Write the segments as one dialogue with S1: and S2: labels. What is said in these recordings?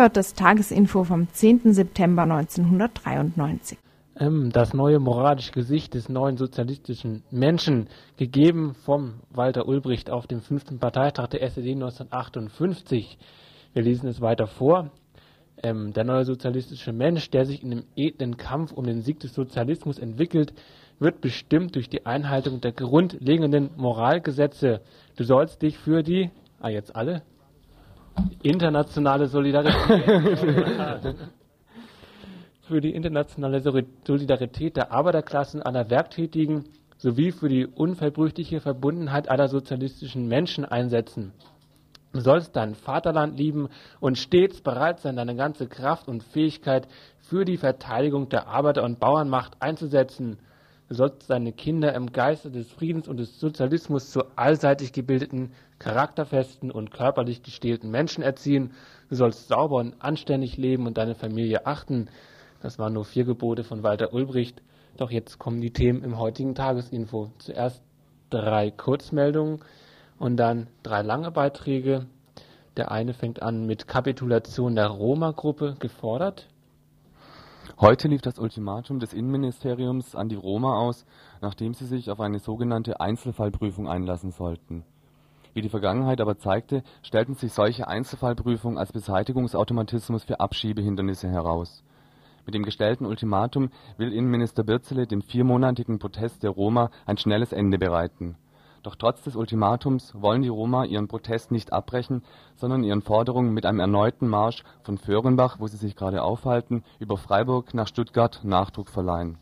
S1: Hört das Tagesinfo vom 10. September 1993.
S2: Ähm, das neue moralische Gesicht des neuen sozialistischen Menschen, gegeben vom Walter Ulbricht auf dem fünften Parteitag der SED 1958. Wir lesen es weiter vor. Ähm, der neue sozialistische Mensch, der sich in dem edlen Kampf um den Sieg des Sozialismus entwickelt, wird bestimmt durch die Einhaltung der grundlegenden Moralgesetze. Du sollst dich für die, ah jetzt alle, internationale Solidarität für die internationale Solidarität der Arbeiterklassen aller Werktätigen sowie für die unverbrüchliche Verbundenheit aller sozialistischen Menschen einsetzen. Du sollst dein Vaterland lieben und stets bereit sein, deine ganze Kraft und Fähigkeit für die Verteidigung der Arbeiter- und Bauernmacht einzusetzen. Du sollst deine Kinder im Geiste des Friedens und des Sozialismus zu allseitig gebildeten, charakterfesten und körperlich gestählten Menschen erziehen. Du sollst sauber und anständig leben und deine Familie achten. Das waren nur vier Gebote von Walter Ulbricht. Doch jetzt kommen die Themen im heutigen Tagesinfo. Zuerst drei Kurzmeldungen und dann drei lange Beiträge. Der eine fängt an mit Kapitulation der Roma-Gruppe gefordert.
S3: Heute lief das Ultimatum des Innenministeriums an die Roma aus, nachdem sie sich auf eine sogenannte Einzelfallprüfung einlassen sollten. Wie die Vergangenheit aber zeigte, stellten sich solche Einzelfallprüfungen als Beseitigungsautomatismus für Abschiebehindernisse heraus. Mit dem gestellten Ultimatum will Innenminister Birzele dem viermonatigen Protest der Roma ein schnelles Ende bereiten doch trotz des Ultimatums wollen die Roma ihren Protest nicht abbrechen, sondern ihren Forderungen mit einem erneuten Marsch von Föhrenbach, wo sie sich gerade aufhalten, über Freiburg nach Stuttgart Nachdruck verleihen.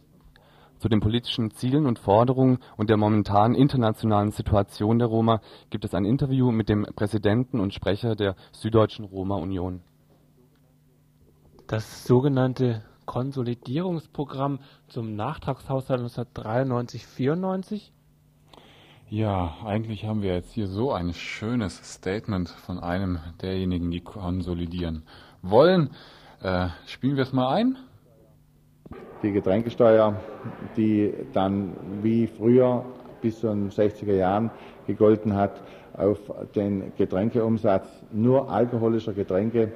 S3: Zu den politischen Zielen und Forderungen und der momentanen internationalen Situation der Roma gibt es ein Interview mit dem Präsidenten und Sprecher der Süddeutschen Roma-Union.
S2: Das sogenannte Konsolidierungsprogramm zum Nachtragshaushalt 1993-94
S4: ja, eigentlich haben wir jetzt hier so ein schönes Statement von einem derjenigen, die konsolidieren wollen. Äh, spielen wir es mal ein?
S5: Die Getränkesteuer, die dann wie früher bis zu den 60er Jahren gegolten hat, auf den Getränkeumsatz nur alkoholischer Getränke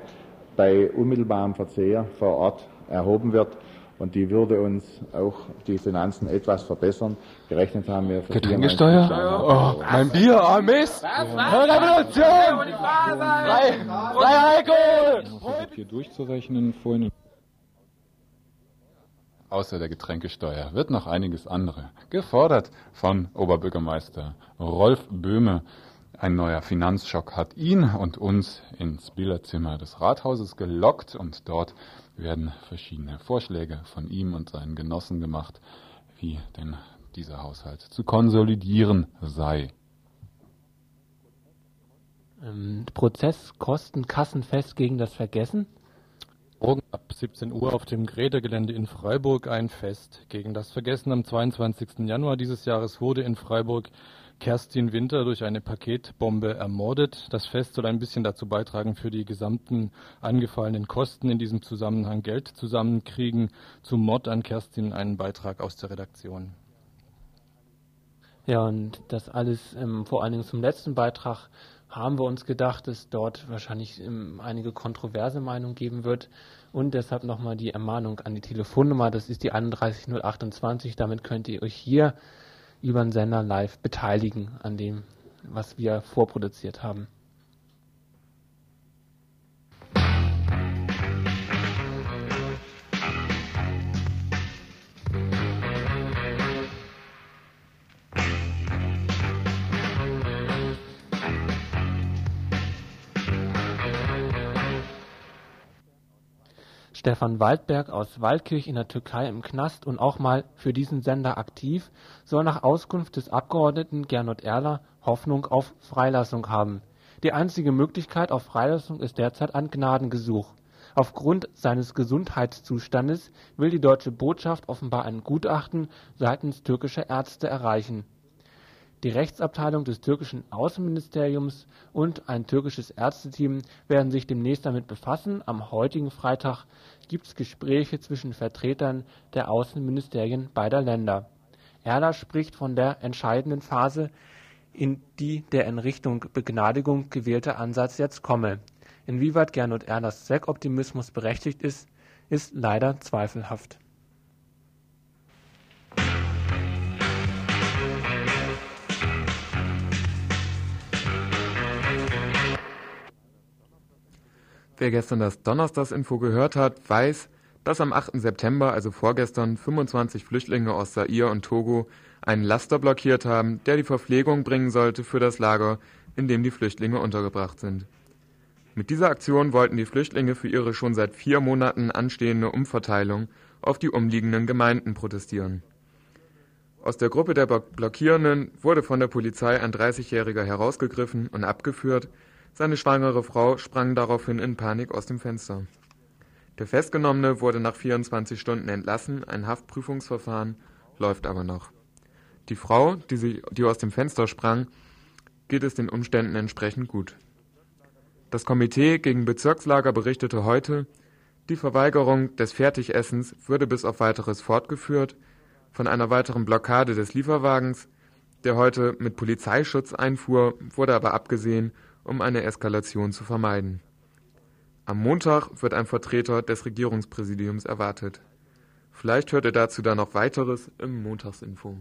S5: bei unmittelbarem Verzehr vor Ort erhoben wird und die würde uns auch die Finanzen etwas verbessern. Gerechnet haben wir
S3: für Getränkesteuer? Oh, mein Bier, oh Mist! Revolution! Frei Alkohol!
S4: Hier durchzurechnen vorhin. Außer der Getränkesteuer wird noch einiges andere gefordert von Oberbürgermeister Rolf Böhme. Ein neuer Finanzschock hat ihn und uns ins Billerzimmer des Rathauses gelockt und dort werden verschiedene Vorschläge von ihm und seinen Genossen gemacht, wie denn dieser Haushalt zu konsolidieren sei.
S2: Ähm, Prozess Kosten kassenfest gegen das Vergessen?
S6: Morgen ab 17 Uhr auf dem Grädergelände in Freiburg ein Fest gegen das Vergessen. Am 22. Januar dieses Jahres wurde in Freiburg Kerstin Winter durch eine Paketbombe ermordet. Das Fest soll ein bisschen dazu beitragen, für die gesamten angefallenen Kosten in diesem Zusammenhang Geld zusammenkriegen. Zum Mord an Kerstin einen Beitrag aus der Redaktion.
S2: Ja, und das alles ähm, vor allen Dingen zum letzten Beitrag haben wir uns gedacht, dass dort wahrscheinlich ähm, einige kontroverse Meinungen geben wird. Und deshalb nochmal die Ermahnung an die Telefonnummer, das ist die 31028. Damit könnt ihr euch hier über den Sender live beteiligen an dem, was wir vorproduziert haben. Stefan Waldberg aus Waldkirch in der Türkei im Knast und auch mal für diesen Sender aktiv, soll nach Auskunft des Abgeordneten Gernot Erler Hoffnung auf Freilassung haben. Die einzige Möglichkeit auf Freilassung ist derzeit ein Gnadengesuch. Aufgrund seines Gesundheitszustandes will die deutsche Botschaft offenbar ein Gutachten seitens türkischer Ärzte erreichen. Die Rechtsabteilung des türkischen Außenministeriums und ein türkisches Ärzteteam werden sich demnächst damit befassen. Am heutigen Freitag gibt es Gespräche zwischen Vertretern der Außenministerien beider Länder. Erler spricht von der entscheidenden Phase, in die der in Richtung Begnadigung gewählte Ansatz jetzt komme. Inwieweit Gernot Erlers Zweckoptimismus berechtigt ist, ist leider zweifelhaft.
S7: Wer gestern das Donnerstagsinfo gehört hat, weiß, dass am 8. September, also vorgestern, 25 Flüchtlinge aus Zaire und Togo einen Laster blockiert haben, der die Verpflegung bringen sollte für das Lager, in dem die Flüchtlinge untergebracht sind. Mit dieser Aktion wollten die Flüchtlinge für ihre schon seit vier Monaten anstehende Umverteilung auf die umliegenden Gemeinden protestieren. Aus der Gruppe der Blockierenden wurde von der Polizei ein 30-Jähriger herausgegriffen und abgeführt, seine schwangere Frau sprang daraufhin in Panik aus dem Fenster. Der Festgenommene wurde nach 24 Stunden entlassen, ein Haftprüfungsverfahren läuft aber noch. Die Frau, die, sie, die aus dem Fenster sprang, geht es den Umständen entsprechend gut. Das Komitee gegen Bezirkslager berichtete heute, die Verweigerung des Fertigessens würde bis auf weiteres fortgeführt, von einer weiteren Blockade des Lieferwagens, der heute mit Polizeischutz einfuhr, wurde aber abgesehen, um eine Eskalation zu vermeiden. Am Montag wird ein Vertreter des Regierungspräsidiums erwartet. Vielleicht hört ihr dazu dann noch weiteres im Montagsinfo.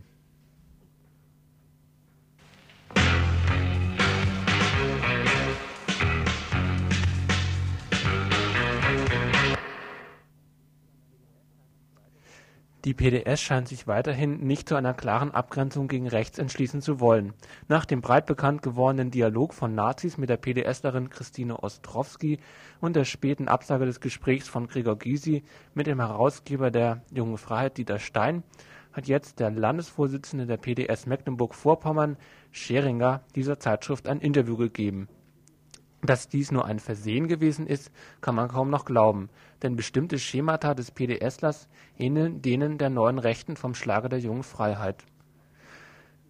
S2: Die PDS scheint sich weiterhin nicht zu einer klaren Abgrenzung gegen rechts entschließen zu wollen. Nach dem breit bekannt gewordenen Dialog von Nazis mit der PDSlerin Christine Ostrowski und der späten Absage des Gesprächs von Gregor Gysi mit dem Herausgeber der Junge Freiheit Dieter Stein hat jetzt der Landesvorsitzende der PDS Mecklenburg-Vorpommern, Scheringer, dieser Zeitschrift ein Interview gegeben dass dies nur ein Versehen gewesen ist, kann man kaum noch glauben, denn bestimmte Schemata des PDSlers ähneln denen der Neuen Rechten vom Schlage der Jungen Freiheit.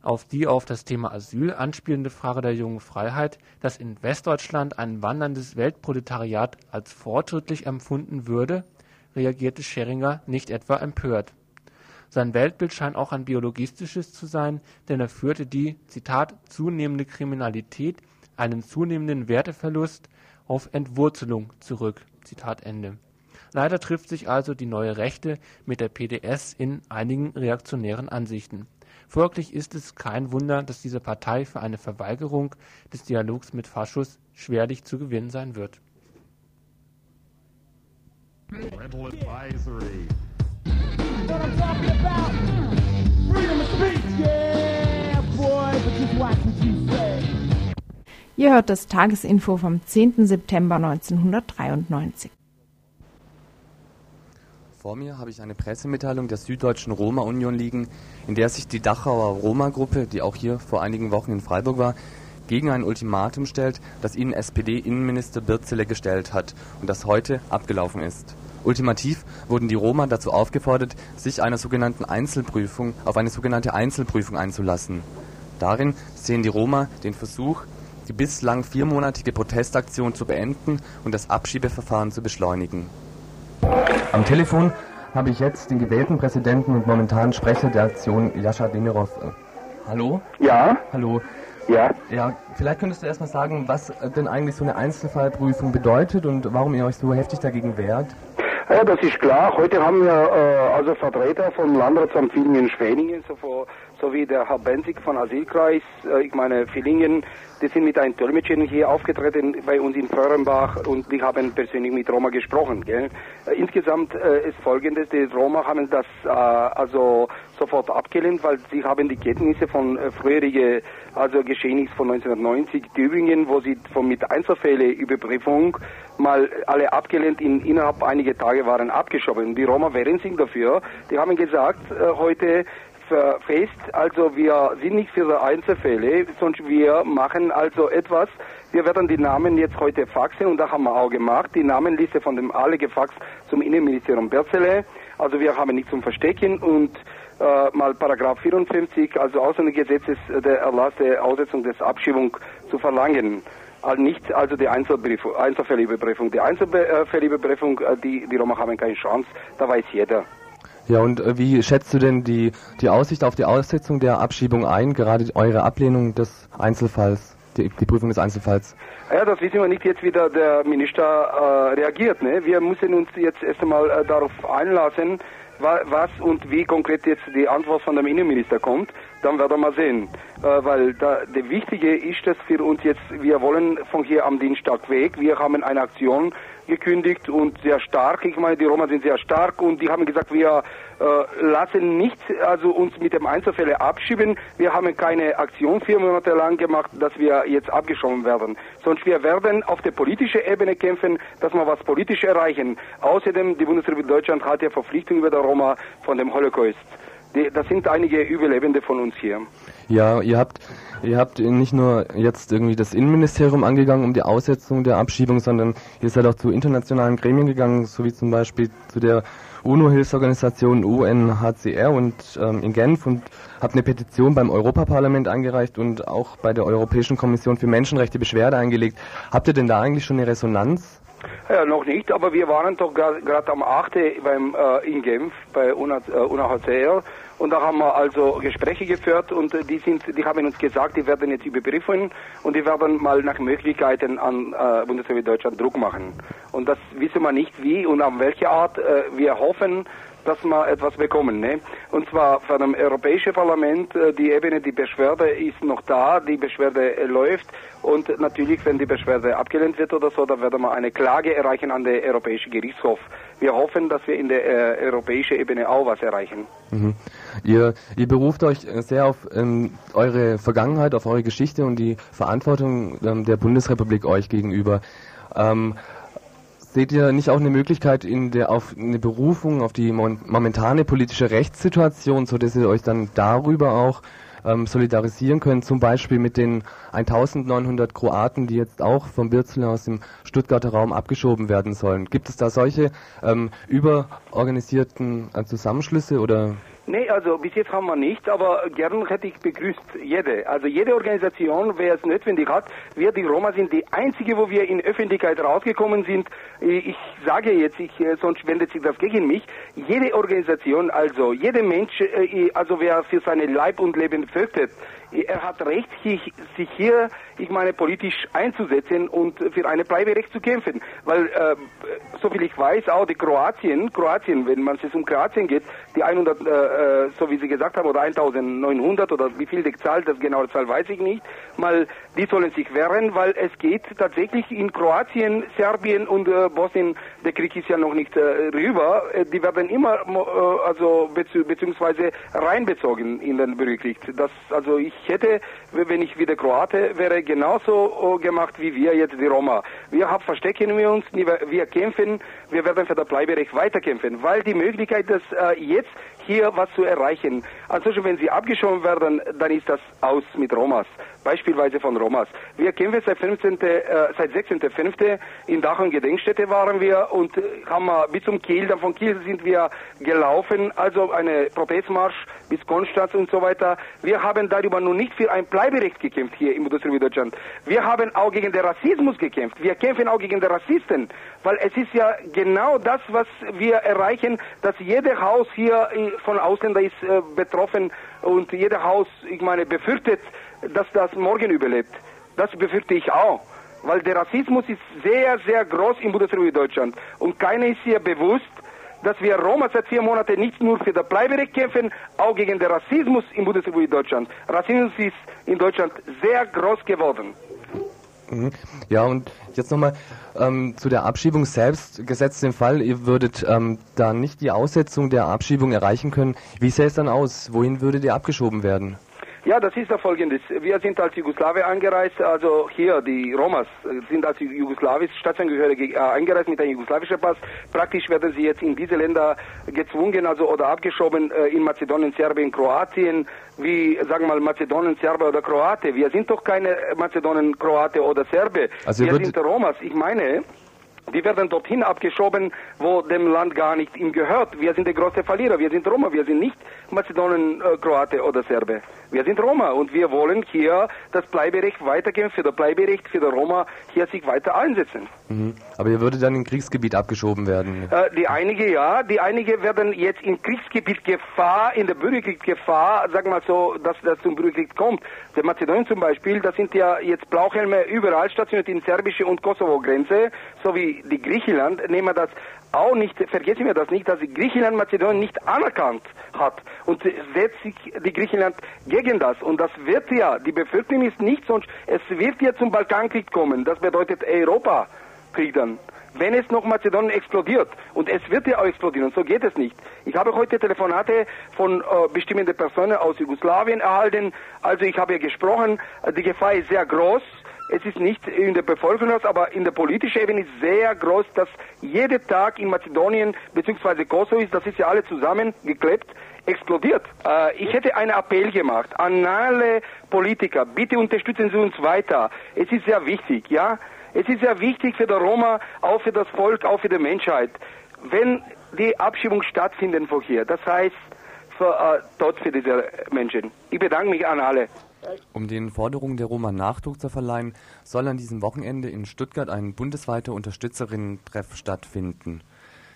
S2: Auf die auf das Thema Asyl anspielende Frage der Jungen Freiheit, dass in Westdeutschland ein wanderndes Weltproletariat als fortschrittlich empfunden würde, reagierte Scheringer nicht etwa empört. Sein Weltbild scheint auch ein biologistisches zu sein, denn er führte die Zitat zunehmende Kriminalität einen zunehmenden Werteverlust auf Entwurzelung zurück. Zitat Ende. Leider trifft sich also die neue Rechte mit der PDS in einigen reaktionären Ansichten. Folglich ist es kein Wunder, dass diese Partei für eine Verweigerung des Dialogs mit Faschus schwerlich zu gewinnen sein wird. Parental
S1: Ihr hört das Tagesinfo vom 10. September 1993.
S3: Vor mir habe ich eine Pressemitteilung der Süddeutschen Roma-Union liegen, in der sich die Dachauer Roma-Gruppe, die auch hier vor einigen Wochen in Freiburg war, gegen ein Ultimatum stellt, das ihnen SPD-Innenminister Birzele gestellt hat und das heute abgelaufen ist. Ultimativ wurden die Roma dazu aufgefordert, sich einer sogenannten Einzelprüfung auf eine sogenannte Einzelprüfung einzulassen. Darin sehen die Roma den Versuch, die bislang viermonatige Protestaktion zu beenden und das Abschiebeverfahren zu beschleunigen. Am Telefon habe ich jetzt den gewählten Präsidenten und momentanen Sprecher der Aktion Jascha Demirov. Hallo?
S8: Ja.
S3: Hallo.
S8: Ja.
S3: Ja, vielleicht könntest du erstmal sagen, was denn eigentlich so eine Einzelfallprüfung bedeutet und warum ihr euch so heftig dagegen wehrt?
S8: Ja, das ist klar. Heute haben wir äh, also Vertreter vom Landratsamt Villingen-Schweningen sowie so der Herr Benzig von Asylkreis, äh, ich meine Villingen, die sind mit einem Dolmetscher hier aufgetreten bei uns in Föhrenbach und die haben persönlich mit Roma gesprochen. Gell? Äh, insgesamt äh, ist folgendes, die Roma haben das äh, also so sofort abgelehnt, weil sie haben die Kenntnisse von äh, früherigen also Geschehnissen von 1990, Tübingen, wo sie von mit Einzelfälle Überprüfung mal alle abgelehnt, in, innerhalb einiger Tage waren abgeschoben. Die Roma wehren sich dafür. Die haben gesagt, äh, heute fest, also wir sind nicht für Einzelfälle, sondern wir machen also etwas, wir werden die Namen jetzt heute faxen und da haben wir auch gemacht, die Namenliste von dem alle gefaxt zum Innenministerium Berzele. Also wir haben nichts zum Verstecken und äh, mal Paragraph 54, also Ausländergesetzes, äh, der Erlass der Aussetzung des Abschiebung zu verlangen. Also nicht also die Einzelfällüberprüfung. Die Einzelfällüberprüfung, äh, die, die Roma haben keine Chance, da weiß jeder.
S3: Ja, und äh, wie schätzt du denn die, die Aussicht auf die Aussetzung der Abschiebung ein, gerade eure Ablehnung des Einzelfalls, die, die Prüfung des Einzelfalls?
S8: Ja, das wissen wir nicht jetzt, wie der, der Minister äh, reagiert. Ne? Wir müssen uns jetzt erst einmal äh, darauf einlassen, was und wie konkret jetzt die Antwort von dem Innenminister kommt, dann werden wir sehen. Äh, weil da, der Wichtige ist es für uns jetzt, wir wollen von hier am Dienstag weg. Wir haben eine Aktion gekündigt und sehr stark. Ich meine, die Roma sind sehr stark und die haben gesagt, wir äh, lassen nicht also uns mit dem Einzelfälle abschieben. Wir haben keine Aktion vier Monate lang gemacht, dass wir jetzt abgeschoben werden. Sonst wir werden auf der politischen Ebene kämpfen, dass wir was politisch erreichen. Außerdem, die Bundesrepublik Deutschland hat ja Verpflichtung über der Roma von dem Holocaust. Die, das sind einige Überlebende von uns hier.
S3: Ja, ihr habt, ihr habt nicht nur jetzt irgendwie das Innenministerium angegangen um die Aussetzung der Abschiebung, sondern ihr seid auch zu internationalen Gremien gegangen, so wie zum Beispiel zu der UNO-Hilfsorganisation UNHCR und ähm, in Genf und habt eine Petition beim Europaparlament eingereicht und auch bei der Europäischen Kommission für Menschenrechte Beschwerde eingelegt. Habt ihr denn da eigentlich schon eine Resonanz?
S8: Ja, noch nicht, aber wir waren doch gerade am 8. Beim, äh, in Genf bei UNHCR und da haben wir also Gespräche geführt und die sind, die haben uns gesagt, die werden jetzt überprüfen und die werden mal nach Möglichkeiten an äh, Bundesrepublik Deutschland Druck machen. Und das wissen wir nicht wie und an welche Art. Äh, wir hoffen, dass wir etwas bekommen. Ne? Und zwar von dem Europäischen Parlament, äh, die Ebene, die Beschwerde ist noch da, die Beschwerde äh, läuft und natürlich, wenn die Beschwerde abgelehnt wird oder so, dann werden wir eine Klage erreichen an den Europäischen Gerichtshof. Wir hoffen, dass wir in der äh, europäischen Ebene auch was erreichen.
S3: Mhm. Ihr, ihr beruft euch sehr auf ähm, eure Vergangenheit, auf eure Geschichte und die Verantwortung ähm, der Bundesrepublik euch gegenüber. Ähm, seht ihr nicht auch eine Möglichkeit in der auf eine Berufung auf die momentane politische Rechtssituation, so dass ihr euch dann darüber auch ähm, solidarisieren können, zum Beispiel mit den 1900 Kroaten, die jetzt auch vom Birzler aus dem Stuttgarter Raum abgeschoben werden sollen. Gibt es da solche ähm, überorganisierten äh, Zusammenschlüsse oder
S8: Nee, also bis jetzt haben wir nicht, aber gern hätte ich begrüßt jede. Also jede Organisation, wer es notwendig hat, wir die Roma sind die einzige, wo wir in Öffentlichkeit rausgekommen sind. Ich sage jetzt, ich, äh, sonst wendet sich das gegen mich. Jede Organisation, also jeder Mensch, äh, also wer für seine Leib und Leben fürchtet, er hat Recht, sich, hier, ich meine, politisch einzusetzen und für eine Bleiberecht zu kämpfen. Weil, äh, soviel ich weiß, auch die Kroatien, Kroatien, wenn man es um Kroatien geht, die 100, äh, äh, so wie Sie gesagt haben, oder 1900 oder wie viel die Zahl, das genaue Zahl weiß ich nicht, mal, die sollen sich wehren, weil es geht tatsächlich in Kroatien, Serbien und äh, Bosnien, der Krieg ist ja noch nicht äh, rüber, äh, die werden immer, äh, also, beziehungsweise reinbezogen in den Bürgerkrieg. Das, also ich ich hätte, wenn ich wieder Kroate wäre, genauso äh, gemacht wie wir jetzt die Roma. Wir verstecken wir uns, wir kämpfen, wir werden für das Bleiberecht weiterkämpfen, weil die Möglichkeit, dass äh, jetzt hier was zu erreichen. Also wenn sie abgeschoben werden, dann ist das aus mit Romas. Beispielsweise von Romas. Wir kämpfen seit 15., äh, seit 16.05. in Dach und Gedenkstätte waren wir und äh, haben bis zum Kiel, dann von Kiel sind wir gelaufen, also eine Protestmarsch bis Konstanz und so weiter. Wir haben darüber nur nicht für ein Bleiberecht gekämpft hier im Bundesrepublik Deutschland. Wir haben auch gegen den Rassismus gekämpft. Wir kämpfen auch gegen die Rassisten, weil es ist ja genau das, was wir erreichen, dass jedes Haus hier von Ausländern ist äh, betroffen und jeder Haus, ich meine, befürchtet, dass das morgen überlebt. Das befürchte ich auch. Weil der Rassismus ist sehr, sehr groß im Bundesrepublik Deutschland. Und keiner ist hier bewusst, dass wir Roma seit vier Monaten nicht nur für das Bleiberecht kämpfen, auch gegen den Rassismus im Bundesrepublik Deutschland. Rassismus ist in Deutschland sehr groß geworden.
S3: Mhm. Ja, und jetzt nochmal ähm, zu der Abschiebung selbst. Gesetzt den Fall, ihr würdet ähm, da nicht die Aussetzung der Abschiebung erreichen können. Wie sähe es dann aus? Wohin würdet ihr abgeschoben werden?
S8: Ja, das ist ja folgendes. Wir sind als Jugoslawe angereist, also hier, die Romas sind als jugoslawische Staatsangehörige äh, eingereist mit einem jugoslawischen Pass. Praktisch werden sie jetzt in diese Länder gezwungen, also oder abgeschoben äh, in Mazedonien, Serbien, Kroatien, wie, sagen wir mal, Mazedonien, Serbe oder Kroate. Wir sind doch keine Mazedonien, Kroate oder Serbe.
S3: Also
S8: wir sind Romas. Ich meine, die werden dorthin abgeschoben, wo dem Land gar nicht ihm gehört. Wir sind der große Verlierer. Wir sind Roma. Wir sind nicht Mazedonien, äh, Kroate oder Serbe. Wir sind Roma und wir wollen hier das Bleiberecht weitergeben, für das Bleiberecht für die Roma hier sich weiter einsetzen.
S3: Mhm. Aber ihr würdet dann in Kriegsgebiet abgeschoben werden?
S8: Äh, die einige ja, die einige werden jetzt in Kriegsgebiet Gefahr, in der Bürgerkriegsgefahr, sagen wir mal so, dass das zum Bürgerkrieg kommt. Der Mazedonien zum Beispiel, da sind ja jetzt Blauhelme überall stationiert in serbische und Kosovo-Grenze, sowie die Griechenland, nehmen wir das auch nicht, vergessen wir das nicht, dass Griechenland Mazedonien nicht anerkannt hat und setzt sich die Griechenland gegen das. Und das wird ja, die Bevölkerung ist nicht sonst, es wird ja zum Balkankrieg kommen, das bedeutet Europakrieg dann. Wenn es noch Mazedonien explodiert. Und es wird ja auch explodieren, so geht es nicht. Ich habe heute Telefonate von äh, bestimmten Personen aus Jugoslawien erhalten, also ich habe gesprochen, die Gefahr ist sehr groß, es ist nicht in der Bevölkerung, aber in der politischen Ebene ist sehr groß, dass jeder Tag in Mazedonien bzw. Kosovo ist, das ist ja alle zusammengeklebt, explodiert. Äh, ich hätte einen Appell gemacht an alle Politiker, bitte unterstützen Sie uns weiter. Es ist sehr wichtig, ja. Es ist sehr wichtig für die Roma, auch für das Volk, auch für die Menschheit. Wenn die Abschiebung stattfindet von hier, das heißt für, äh, Tod für diese Menschen. Ich bedanke mich an alle.
S3: Um den Forderungen der Roma Nachdruck zu verleihen, soll an diesem Wochenende in Stuttgart ein bundesweiter Unterstützerinnen-Treff stattfinden.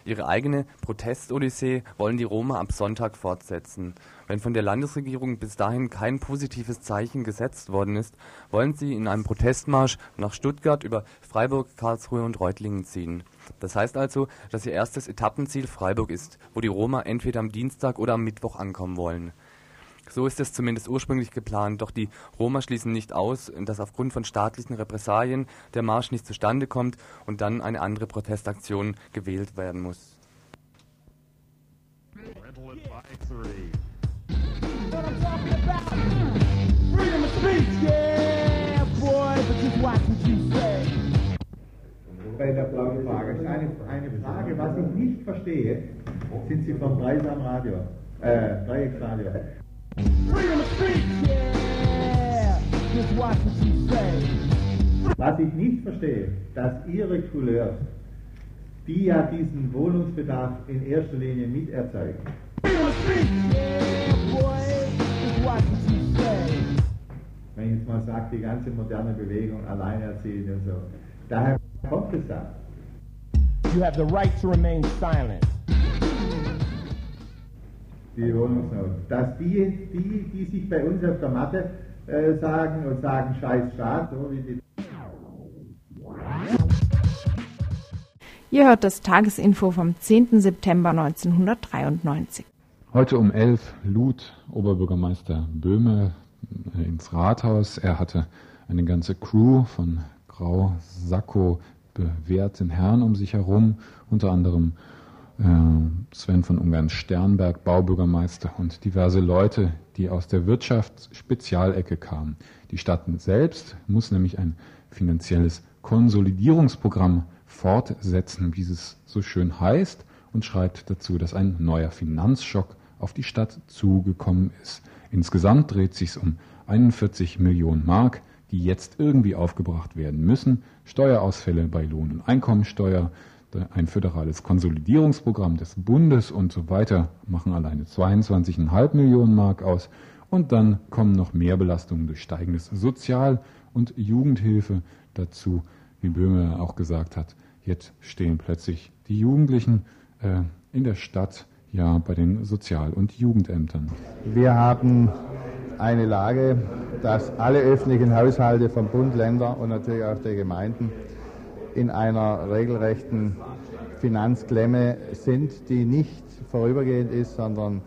S3: Ihre eigene Protest-Odyssee wollen die Roma ab Sonntag fortsetzen. Wenn von der Landesregierung bis dahin kein positives Zeichen gesetzt worden ist, wollen sie in einem Protestmarsch nach Stuttgart über Freiburg, Karlsruhe und Reutlingen ziehen. Das heißt also, dass ihr erstes Etappenziel Freiburg ist, wo die Roma entweder am Dienstag oder am Mittwoch ankommen wollen. So ist es zumindest ursprünglich geplant, doch die Roma schließen nicht aus, dass aufgrund von staatlichen Repressalien der Marsch nicht zustande kommt und dann eine andere Protestaktion gewählt werden muss.
S5: Bei der blauen Frage ist eine, eine Frage, was ich nicht verstehe, sind Sie vom Dreisam Radio, äh, Dreiecksradio. Was ich nicht verstehe, dass Ihre Couleurs, die ja diesen Wohnungsbedarf in erster Linie miterzeugen, wenn ich jetzt mal sage, die ganze moderne Bewegung, alleinerziehend und so, daher kommt es ja.
S9: You have the right to remain silent
S5: die Wohnungsnot, dass die, die, die sich bei uns auf der Matte äh, sagen und sagen Scheiß Staat, so wie die.
S1: Ihr hört das Tagesinfo vom 10. September 1993.
S4: Heute um 11 lud Oberbürgermeister Böhme äh, ins Rathaus. Er hatte eine ganze Crew von grau Sakko bewährten Herren um sich herum, unter anderem Sven von Ungarn Sternberg, Baubürgermeister und diverse Leute, die aus der Wirtschaftsspezialecke kamen. Die Stadt selbst muss nämlich ein finanzielles Konsolidierungsprogramm fortsetzen, wie es so schön heißt, und schreibt dazu, dass ein neuer Finanzschock auf die Stadt zugekommen ist. Insgesamt dreht sich um 41 Millionen Mark, die jetzt irgendwie aufgebracht werden müssen. Steuerausfälle bei Lohn- und Einkommensteuer, ein föderales Konsolidierungsprogramm des Bundes und so weiter machen alleine 22,5 Millionen Mark aus. Und dann kommen noch mehr Belastungen durch steigendes Sozial- und Jugendhilfe dazu. Wie Böhme auch gesagt hat, jetzt stehen plötzlich die Jugendlichen äh, in der Stadt ja bei den Sozial- und Jugendämtern.
S5: Wir haben eine Lage, dass alle öffentlichen Haushalte vom Bund, Länder und natürlich auch der Gemeinden in einer regelrechten Finanzklemme sind, die nicht vorübergehend ist, sondern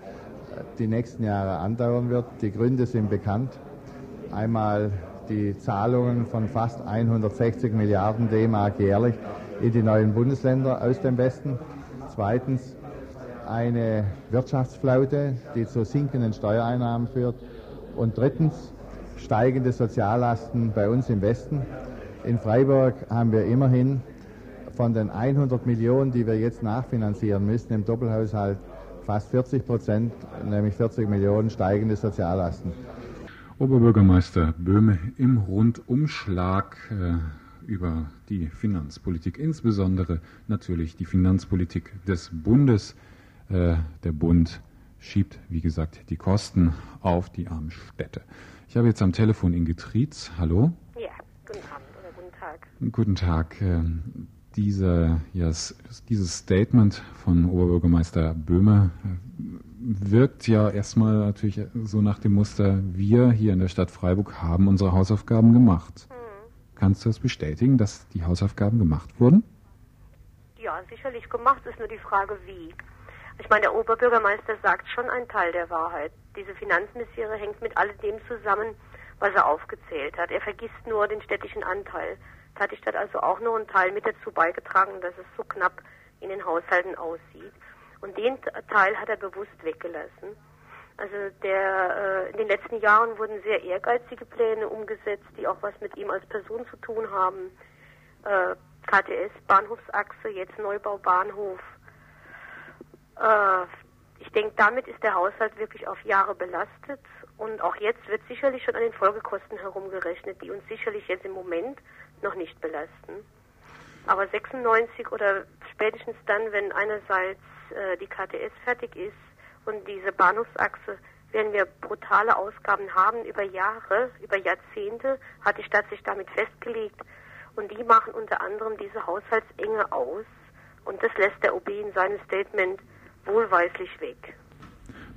S5: die nächsten Jahre andauern wird. Die Gründe sind bekannt. Einmal die Zahlungen von fast 160 Milliarden D-Mark jährlich in die neuen Bundesländer aus dem Westen. Zweitens eine Wirtschaftsflaute, die zu sinkenden Steuereinnahmen führt. Und drittens steigende Soziallasten bei uns im Westen. In Freiburg haben wir immerhin von den 100 Millionen, die wir jetzt nachfinanzieren müssen im Doppelhaushalt, fast 40 Prozent, nämlich 40 Millionen steigende Soziallasten.
S4: Oberbürgermeister Böhme im Rundumschlag äh, über die Finanzpolitik, insbesondere natürlich die Finanzpolitik des Bundes. Äh, der Bund schiebt, wie gesagt, die Kosten auf die armen Städte. Ich habe jetzt am Telefon Inge Trietz. Hallo.
S10: Ja, guten Abend guten Tag.
S4: Ähm, diese, ja, dieses Statement von Oberbürgermeister Böhme äh, wirkt ja erstmal natürlich so nach dem Muster, wir hier in der Stadt Freiburg haben unsere Hausaufgaben gemacht. Hm. Kannst du das bestätigen, dass die Hausaufgaben gemacht wurden?
S10: Ja, sicherlich gemacht, ist nur die Frage, wie. Ich meine, der Oberbürgermeister sagt schon einen Teil der Wahrheit. Diese Finanzmisere hängt mit all dem zusammen, was er aufgezählt hat. Er vergisst nur den städtischen Anteil. Da hat die Stadt also auch nur einen Teil mit dazu beigetragen, dass es so knapp in den Haushalten aussieht. Und den Teil hat er bewusst weggelassen. Also der, äh, in den letzten Jahren wurden sehr ehrgeizige Pläne umgesetzt, die auch was mit ihm als Person zu tun haben. Äh, KTS, Bahnhofsachse, jetzt Neubau Bahnhof, äh, ich denke, damit ist der Haushalt wirklich auf Jahre belastet und auch jetzt wird sicherlich schon an den Folgekosten herumgerechnet, die uns sicherlich jetzt im Moment noch nicht belasten. Aber 96 oder spätestens dann, wenn einerseits äh, die KTS fertig ist und diese Bahnhofsachse, werden wir brutale Ausgaben haben über Jahre, über Jahrzehnte, hat die Stadt sich damit festgelegt. Und die machen unter anderem diese Haushaltsenge aus. Und das lässt der OB in seinem Statement wohlweislich weg.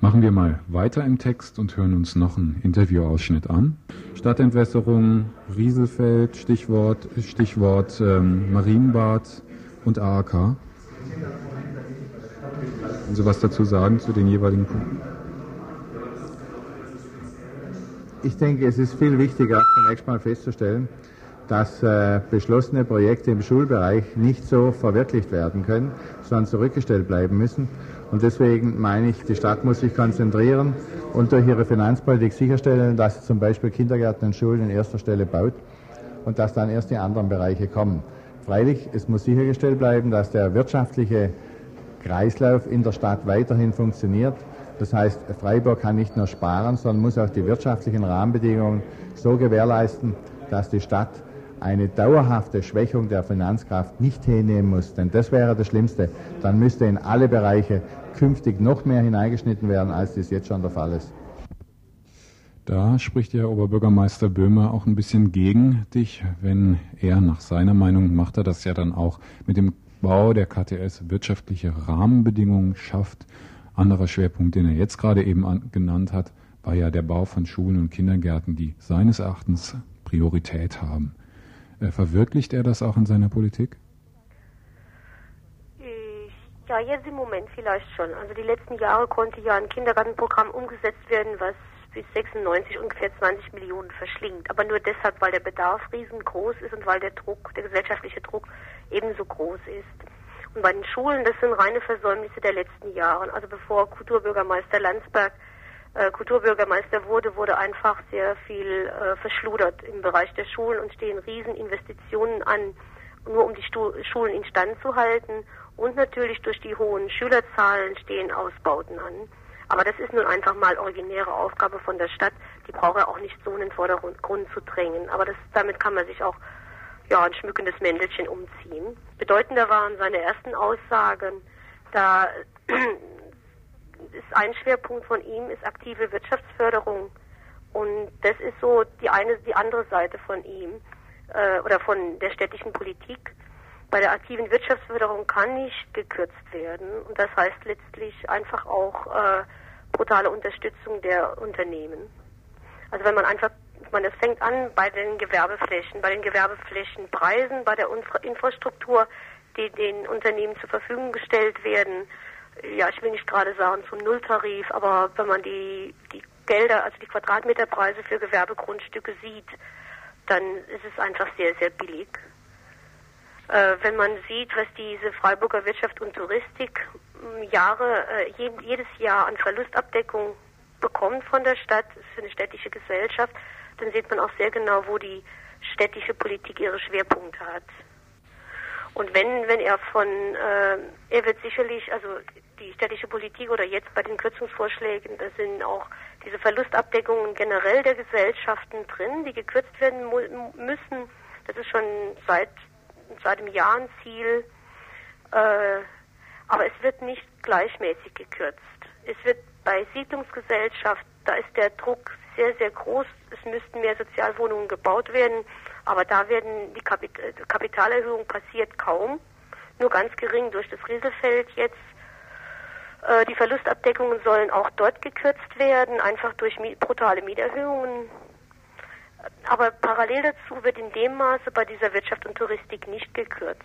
S4: Machen wir mal weiter im Text und hören uns noch einen Interviewausschnitt an. Stadtentwässerung, Rieselfeld, Stichwort, Stichwort ähm, Marienbad und AAK. Können Sie was dazu sagen zu den jeweiligen Punkten?
S5: Ich denke, es ist viel wichtiger, zunächst mal festzustellen, dass äh, beschlossene Projekte im Schulbereich nicht so verwirklicht werden können, sondern zurückgestellt bleiben müssen. Und deswegen meine ich, die Stadt muss sich konzentrieren und durch ihre Finanzpolitik sicherstellen, dass sie zum Beispiel Kindergärten und Schulen in erster Stelle baut und dass dann erst die anderen Bereiche kommen. Freilich, es muss sichergestellt bleiben, dass der wirtschaftliche Kreislauf in der Stadt weiterhin funktioniert. Das heißt, Freiburg kann nicht nur sparen, sondern muss auch die wirtschaftlichen Rahmenbedingungen so gewährleisten, dass die Stadt eine dauerhafte Schwächung der Finanzkraft nicht hinnehmen muss, denn das wäre das Schlimmste. Dann müsste in alle Bereiche künftig noch mehr hineingeschnitten werden, als das jetzt schon der Fall ist.
S4: Da spricht der Oberbürgermeister Böhme auch ein bisschen gegen dich, wenn er nach seiner Meinung macht er das ja dann auch mit dem Bau der KTS wirtschaftliche Rahmenbedingungen schafft. Anderer Schwerpunkt, den er jetzt gerade eben an, genannt hat, war ja der Bau von Schulen und Kindergärten, die seines Erachtens Priorität haben. Äh, verwirklicht er das auch in seiner Politik?
S10: Ja, jetzt im Moment vielleicht schon. Also die letzten Jahre konnte ja ein Kindergartenprogramm umgesetzt werden, was bis 96 ungefähr 20 Millionen verschlingt. Aber nur deshalb, weil der Bedarf riesengroß ist und weil der Druck, der gesellschaftliche Druck ebenso groß ist. Und bei den Schulen, das sind reine Versäumnisse der letzten Jahre. Also bevor Kulturbürgermeister Landsberg äh, Kulturbürgermeister wurde, wurde einfach sehr viel äh, verschludert im Bereich der Schulen und stehen Rieseninvestitionen an, nur um die Stu Schulen instand zu halten. Und natürlich durch die hohen Schülerzahlen stehen Ausbauten an. Aber das ist nun einfach mal originäre Aufgabe von der Stadt. Die braucht er auch nicht so in den Vordergrund zu drängen. Aber das, damit kann man sich auch ja, ein schmückendes Mäntelchen umziehen. Bedeutender waren seine ersten Aussagen. Da ist ein Schwerpunkt von ihm ist aktive Wirtschaftsförderung. Und das ist so die eine, die andere Seite von ihm äh, oder von der städtischen Politik. Bei der aktiven Wirtschaftsförderung kann nicht gekürzt werden. Und das heißt letztlich einfach auch äh, brutale Unterstützung der Unternehmen. Also wenn man einfach, man das fängt an bei den Gewerbeflächen, bei den Gewerbeflächenpreisen, bei der Infrastruktur, die den Unternehmen zur Verfügung gestellt werden, ja, ich will nicht gerade sagen zum Nulltarif, aber wenn man die, die Gelder, also die Quadratmeterpreise für Gewerbegrundstücke sieht, dann ist es einfach sehr, sehr billig. Äh, wenn man sieht, was diese Freiburger Wirtschaft und Touristik hm, Jahre, äh, je, jedes Jahr an Verlustabdeckung bekommt von der Stadt, für eine städtische Gesellschaft, dann sieht man auch sehr genau, wo die städtische Politik ihre Schwerpunkte hat. Und wenn, wenn er von, äh, er wird sicherlich, also die städtische Politik oder jetzt bei den Kürzungsvorschlägen, da sind auch diese Verlustabdeckungen generell der Gesellschaften drin, die gekürzt werden müssen. Das ist schon seit, seit einem Jahr ein Ziel. Äh, aber es wird nicht gleichmäßig gekürzt. Es wird bei Siedlungsgesellschaft, da ist der Druck sehr, sehr groß. Es müssten mehr Sozialwohnungen gebaut werden. Aber da werden die Kapit Kapitalerhöhung passiert kaum, nur ganz gering durch das Rieselfeld jetzt. Äh, die Verlustabdeckungen sollen auch dort gekürzt werden, einfach durch brutale Mieterhöhungen. Aber parallel dazu wird in dem Maße bei dieser Wirtschaft und Touristik nicht gekürzt.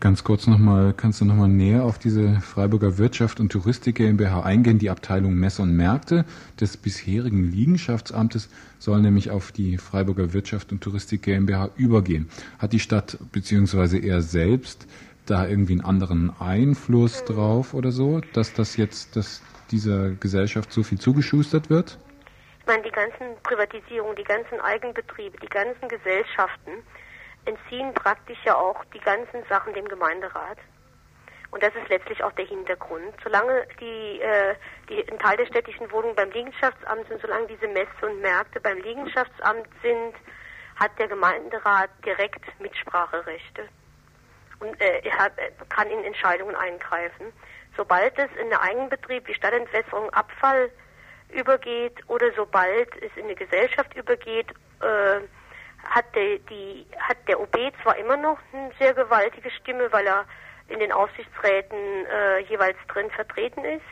S4: Ganz kurz nochmal, kannst du nochmal näher auf diese Freiburger Wirtschaft und Touristik GmbH eingehen? Die Abteilung Messe und Märkte des bisherigen Liegenschaftsamtes soll nämlich auf die Freiburger Wirtschaft und Touristik GmbH übergehen. Hat die Stadt beziehungsweise er selbst da irgendwie einen anderen Einfluss drauf oder so, dass das jetzt, dass dieser Gesellschaft so viel zugeschustert wird?
S10: Ich meine, die ganzen Privatisierungen, die ganzen Eigenbetriebe, die ganzen Gesellschaften, entziehen praktisch ja auch die ganzen Sachen dem Gemeinderat. Und das ist letztlich auch der Hintergrund. Solange die, äh, die ein Teil der städtischen Wohnungen beim Liegenschaftsamt sind, solange diese Messe und Märkte beim Liegenschaftsamt sind, hat der Gemeinderat direkt Mitspracherechte und äh, hat, kann in Entscheidungen eingreifen. Sobald es in den Eigenbetrieb wie Stadtentwässerung Abfall übergeht oder sobald es in eine Gesellschaft übergeht, äh, hat der, die, hat der OB zwar immer noch eine sehr gewaltige Stimme, weil er in den Aufsichtsräten äh, jeweils drin vertreten ist,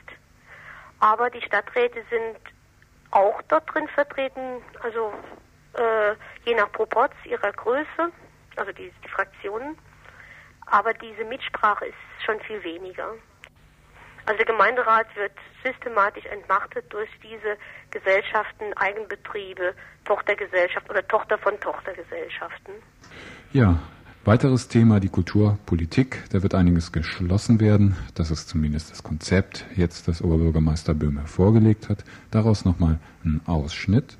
S10: aber die Stadträte sind auch dort drin vertreten, also äh, je nach Proporz ihrer Größe, also die, die Fraktionen, aber diese Mitsprache ist schon viel weniger. Also der Gemeinderat wird systematisch entmachtet durch diese Gesellschaften, Eigenbetriebe, Tochtergesellschaft oder Tochter von Tochtergesellschaften.
S4: Ja, weiteres Thema die Kulturpolitik. Da wird einiges geschlossen werden. Das ist zumindest das Konzept, jetzt das Oberbürgermeister Böhme vorgelegt hat. Daraus nochmal ein Ausschnitt.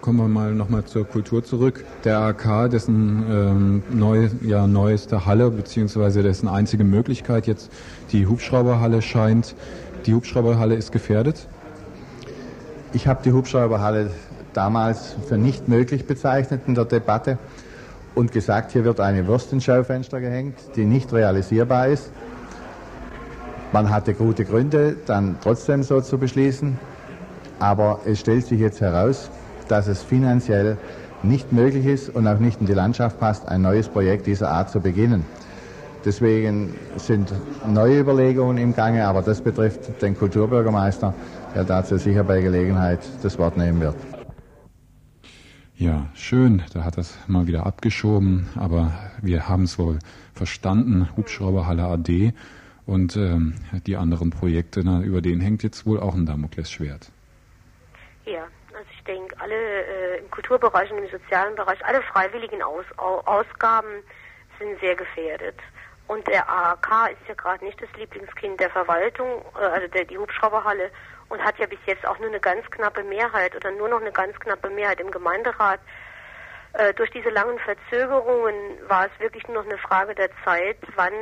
S4: Kommen wir mal nochmal zur Kultur zurück. Der AK, dessen ähm, neu, ja, neueste Halle, beziehungsweise dessen einzige Möglichkeit jetzt die Hubschrauberhalle scheint. Die Hubschrauberhalle ist gefährdet?
S5: Ich habe die Hubschrauberhalle damals für nicht möglich bezeichnet in der Debatte und gesagt, hier wird eine Wurst ins Schaufenster gehängt, die nicht realisierbar ist. Man hatte gute Gründe, dann trotzdem so zu beschließen, aber es stellt sich jetzt heraus, dass es finanziell nicht möglich ist und auch nicht in die Landschaft passt, ein neues Projekt dieser Art zu beginnen. Deswegen sind neue Überlegungen im Gange, aber das betrifft den Kulturbürgermeister, der dazu sicher bei Gelegenheit das Wort nehmen wird.
S4: Ja, schön, da hat das mal wieder abgeschoben, aber wir haben es wohl verstanden, Hubschrauberhalle AD und ähm, die anderen Projekte, na, über denen hängt jetzt wohl auch ein Damoklesschwert.
S10: Ja, ich denke, alle äh, im Kulturbereich und im sozialen Bereich, alle freiwilligen Aus, Ausgaben sind sehr gefährdet. Und der AHK ist ja gerade nicht das Lieblingskind der Verwaltung, äh, also der, die Hubschrauberhalle, und hat ja bis jetzt auch nur eine ganz knappe Mehrheit oder nur noch eine ganz knappe Mehrheit im Gemeinderat. Äh, durch diese langen Verzögerungen war es wirklich nur noch eine Frage der Zeit, wann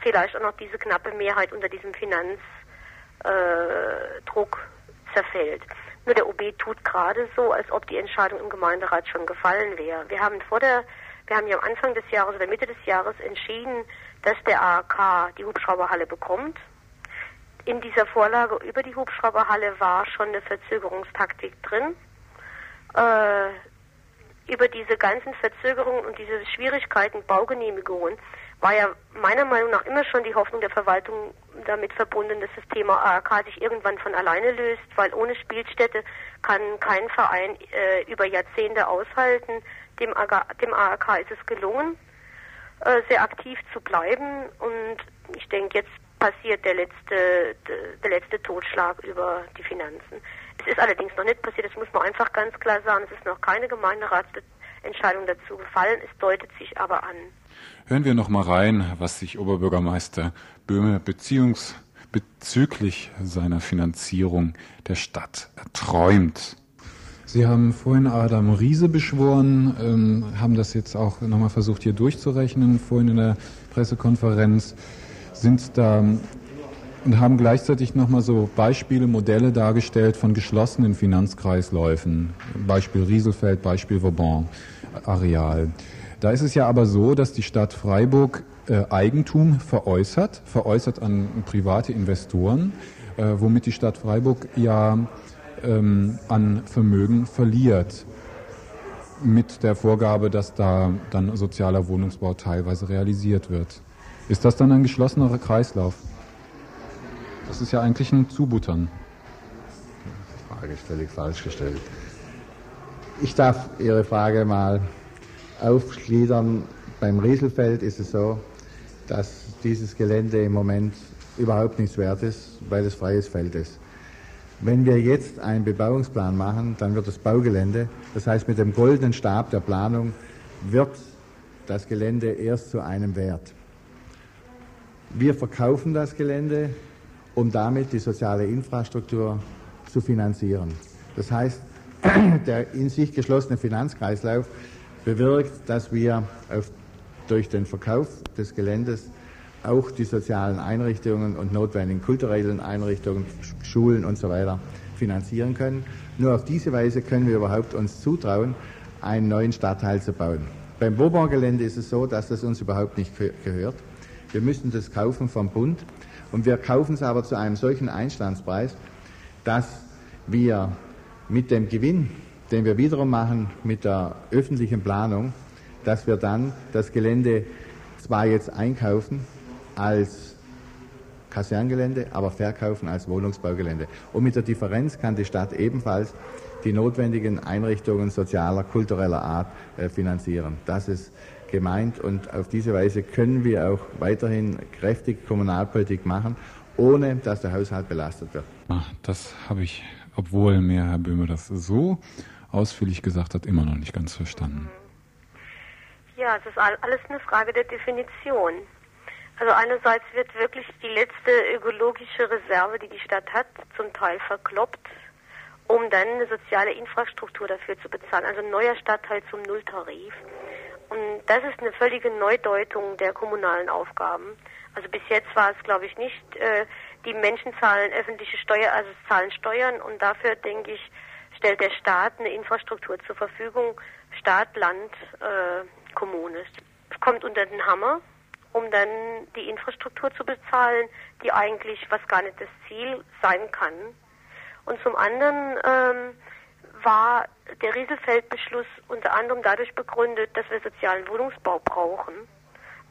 S10: vielleicht auch noch diese knappe Mehrheit unter diesem Finanzdruck äh, zerfällt. Nur der OB tut gerade so, als ob die Entscheidung im Gemeinderat schon gefallen wäre. Wir haben vor der, wir haben ja am Anfang des Jahres oder Mitte des Jahres entschieden, dass der AAK die Hubschrauberhalle bekommt. In dieser Vorlage über die Hubschrauberhalle war schon eine Verzögerungstaktik drin. Äh, über diese ganzen Verzögerungen und diese Schwierigkeiten, Baugenehmigungen, war ja meiner Meinung nach immer schon die Hoffnung der Verwaltung damit verbunden, dass das Thema ARK sich irgendwann von alleine löst, weil ohne Spielstätte kann kein Verein äh, über Jahrzehnte aushalten. Dem, ARK, dem ARK ist es gelungen, äh, sehr aktiv zu bleiben und ich denke, jetzt passiert der letzte, der letzte Totschlag über die Finanzen. Es ist allerdings noch nicht passiert, das muss man einfach ganz klar sagen, es ist noch keine Gemeinderat Entscheidung dazu gefallen. Es deutet sich aber an.
S4: Hören wir noch mal rein, was sich Oberbürgermeister Böhme beziehungs bezüglich seiner Finanzierung der Stadt erträumt.
S11: Sie haben vorhin Adam Riese beschworen, ähm, haben das jetzt auch nochmal versucht hier durchzurechnen, vorhin in der Pressekonferenz, sind da und haben gleichzeitig nochmal so Beispiele, Modelle dargestellt von geschlossenen Finanzkreisläufen. Beispiel Rieselfeld, Beispiel Vauban-Areal. Da ist es ja aber so, dass die Stadt Freiburg äh, Eigentum veräußert, veräußert an private Investoren, äh, womit die Stadt Freiburg ja ähm, an Vermögen verliert. Mit der Vorgabe, dass da dann sozialer Wohnungsbau teilweise realisiert wird. Ist das dann ein geschlossener Kreislauf? Das ist ja eigentlich ein Zubuttern.
S5: Frage ist völlig falsch gestellt. Ich darf Ihre Frage mal aufgliedern. Beim Rieselfeld ist es so, dass dieses Gelände im Moment überhaupt nichts wert ist, weil es freies Feld ist. Wenn wir jetzt einen Bebauungsplan machen, dann wird das Baugelände, das heißt mit dem goldenen Stab der Planung, wird das Gelände erst zu einem Wert. Wir verkaufen das Gelände, um damit die soziale Infrastruktur zu finanzieren. Das heißt, der in sich geschlossene Finanzkreislauf bewirkt, dass wir auf, durch den Verkauf des Geländes auch die sozialen Einrichtungen und notwendigen kulturellen Einrichtungen, Schulen und so weiter finanzieren können. Nur auf diese Weise können wir überhaupt uns zutrauen, einen neuen Stadtteil zu bauen. Beim Bourbon-Gelände ist es so, dass das uns überhaupt nicht gehört. Wir müssen das kaufen vom Bund und wir kaufen es aber zu einem solchen Einstandspreis, dass wir mit dem Gewinn, den wir wiederum machen mit der öffentlichen Planung, dass wir dann das Gelände zwar jetzt einkaufen als Kaserngelände, aber verkaufen als Wohnungsbaugelände. Und mit der Differenz kann die Stadt ebenfalls die notwendigen Einrichtungen sozialer, kultureller Art äh, finanzieren. Das ist gemeint und auf diese Weise können wir auch weiterhin kräftig Kommunalpolitik machen, ohne dass der Haushalt belastet wird.
S4: Ach, das habe ich, obwohl mir Herr Böhme das so ausführlich gesagt hat, immer noch nicht ganz verstanden.
S10: Ja, es ist alles eine Frage der Definition. Also einerseits wird wirklich die letzte ökologische Reserve, die die Stadt hat, zum Teil verkloppt, um dann eine soziale Infrastruktur dafür zu bezahlen. Also ein neuer Stadtteil zum Nulltarif. Und das ist eine völlige Neudeutung der kommunalen Aufgaben. Also bis jetzt war es, glaube ich, nicht, äh, die Menschen zahlen öffentliche Steuer, also zahlen Steuern und dafür, denke ich, stellt der Staat eine Infrastruktur zur Verfügung, Staat, Land, äh, Kommune. Es kommt unter den Hammer, um dann die Infrastruktur zu bezahlen, die eigentlich was gar nicht das Ziel sein kann. Und zum anderen ähm, war der Rieselfeldbeschluss unter anderem dadurch begründet, dass wir sozialen Wohnungsbau brauchen.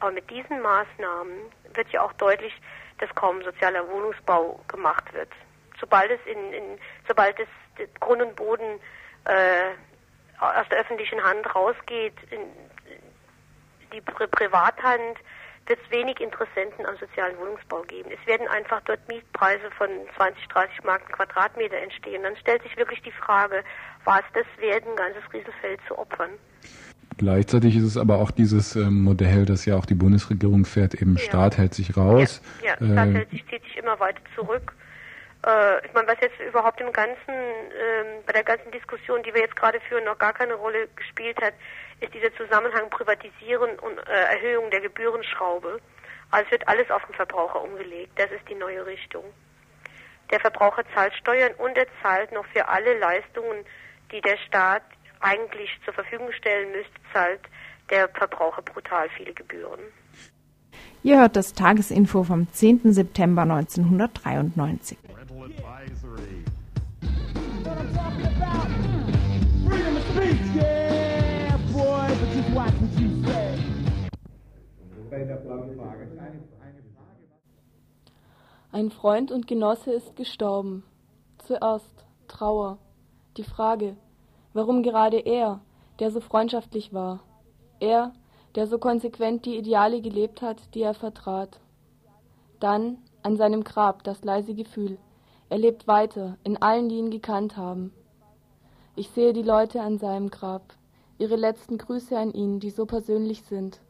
S10: Aber mit diesen Maßnahmen wird ja auch deutlich, dass kaum sozialer Wohnungsbau gemacht wird. Sobald es in, in sobald es Grund und Boden äh, aus der öffentlichen Hand rausgeht, in die Pri Privathand, wird es wenig Interessenten am sozialen Wohnungsbau geben. Es werden einfach dort Mietpreise von 20, 30 Mark Quadratmeter entstehen. Dann stellt sich wirklich die Frage, war es das wert, ein ganzes Rieselfeld zu opfern?
S4: Gleichzeitig ist es aber auch dieses ähm, Modell, das ja auch die Bundesregierung fährt, eben ja. Staat hält sich raus.
S10: Ja, ja Staat äh, hält sich, zieht sich immer weiter zurück. Äh, ich meine, was jetzt überhaupt im ganzen, ähm, bei der ganzen Diskussion, die wir jetzt gerade führen, noch gar keine Rolle gespielt hat, ist dieser Zusammenhang Privatisieren und äh, Erhöhung der Gebührenschraube. Also es wird alles auf den Verbraucher umgelegt. Das ist die neue Richtung. Der Verbraucher zahlt Steuern und er zahlt noch für alle Leistungen, die der Staat eigentlich zur Verfügung stellen müsste, zahlt der Verbraucher brutal viele Gebühren.
S1: Ihr hört das Tagesinfo vom 10. September 1993.
S12: Ein Freund und Genosse ist gestorben. Zuerst Trauer. Die Frage, warum gerade er, der so freundschaftlich war? Er, der so konsequent die Ideale gelebt hat, die er vertrat. Dann an seinem Grab das leise Gefühl, er lebt weiter in allen, die ihn gekannt haben. Ich sehe die Leute an seinem Grab, ihre letzten Grüße an ihn, die so persönlich sind.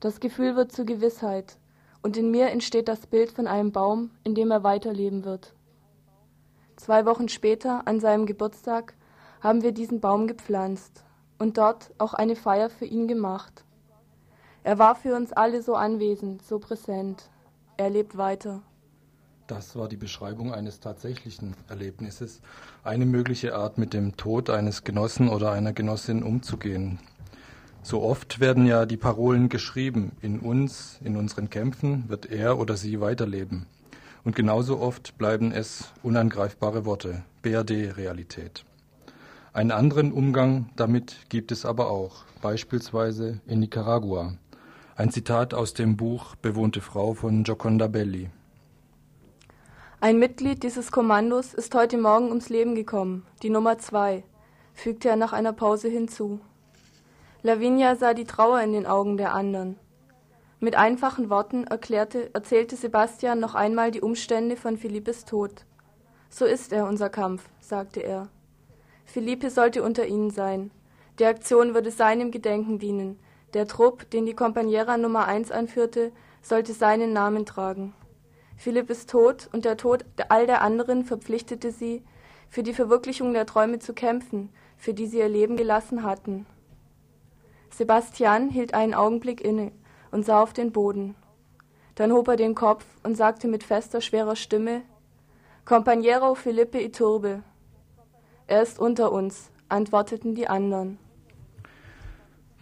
S12: Das Gefühl wird zur Gewissheit, und in mir entsteht das Bild von einem Baum, in dem er weiterleben wird. Zwei Wochen später, an seinem Geburtstag, haben wir diesen Baum gepflanzt und dort auch eine Feier für ihn gemacht. Er war für uns alle so anwesend, so präsent. Er lebt weiter.
S6: Das war die Beschreibung eines tatsächlichen Erlebnisses, eine mögliche Art, mit dem Tod eines Genossen oder einer Genossin umzugehen. So oft werden ja die Parolen geschrieben, in uns, in unseren Kämpfen wird er oder sie weiterleben. Und genauso oft bleiben es unangreifbare Worte, BRD-Realität. Einen anderen Umgang damit gibt es aber auch, beispielsweise in Nicaragua. Ein Zitat aus dem Buch Bewohnte Frau von Gioconda Belli.
S12: Ein Mitglied dieses Kommandos ist heute Morgen ums Leben gekommen, die Nummer zwei, fügte er nach einer Pause hinzu. Lavinia sah die Trauer in den Augen der anderen. Mit einfachen Worten erklärte, erzählte Sebastian noch einmal die Umstände von Philippes Tod. So ist er, unser Kampf, sagte er. Philippe sollte unter ihnen sein. Die Aktion würde seinem Gedenken dienen. Der Trupp, den die Companiera Nummer 1 anführte, sollte seinen Namen tragen. Philipp ist tot und der Tod all der anderen verpflichtete sie, für die Verwirklichung der Träume zu kämpfen, für die sie ihr Leben gelassen hatten. Sebastian hielt einen Augenblick inne und sah auf den Boden. Dann hob er den Kopf und sagte mit fester, schwerer Stimme Compañero Felipe Iturbe. Er ist unter uns, antworteten die anderen.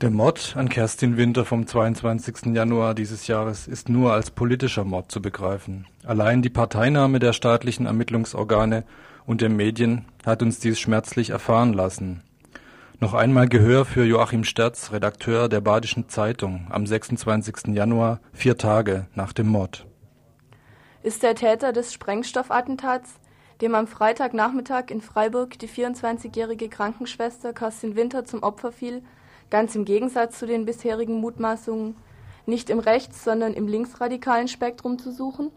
S6: Der Mord an Kerstin Winter vom 22. Januar dieses Jahres ist nur als politischer Mord zu begreifen. Allein die Parteinahme der staatlichen Ermittlungsorgane und der Medien hat uns dies schmerzlich erfahren lassen. Noch einmal Gehör für Joachim Sterz, Redakteur der Badischen Zeitung, am 26. Januar, vier Tage nach dem Mord.
S12: Ist der Täter des Sprengstoffattentats, dem am Freitagnachmittag in Freiburg die 24-jährige Krankenschwester Kerstin Winter zum Opfer fiel, ganz im Gegensatz zu den bisherigen Mutmaßungen, nicht im rechts-, sondern im linksradikalen Spektrum zu suchen?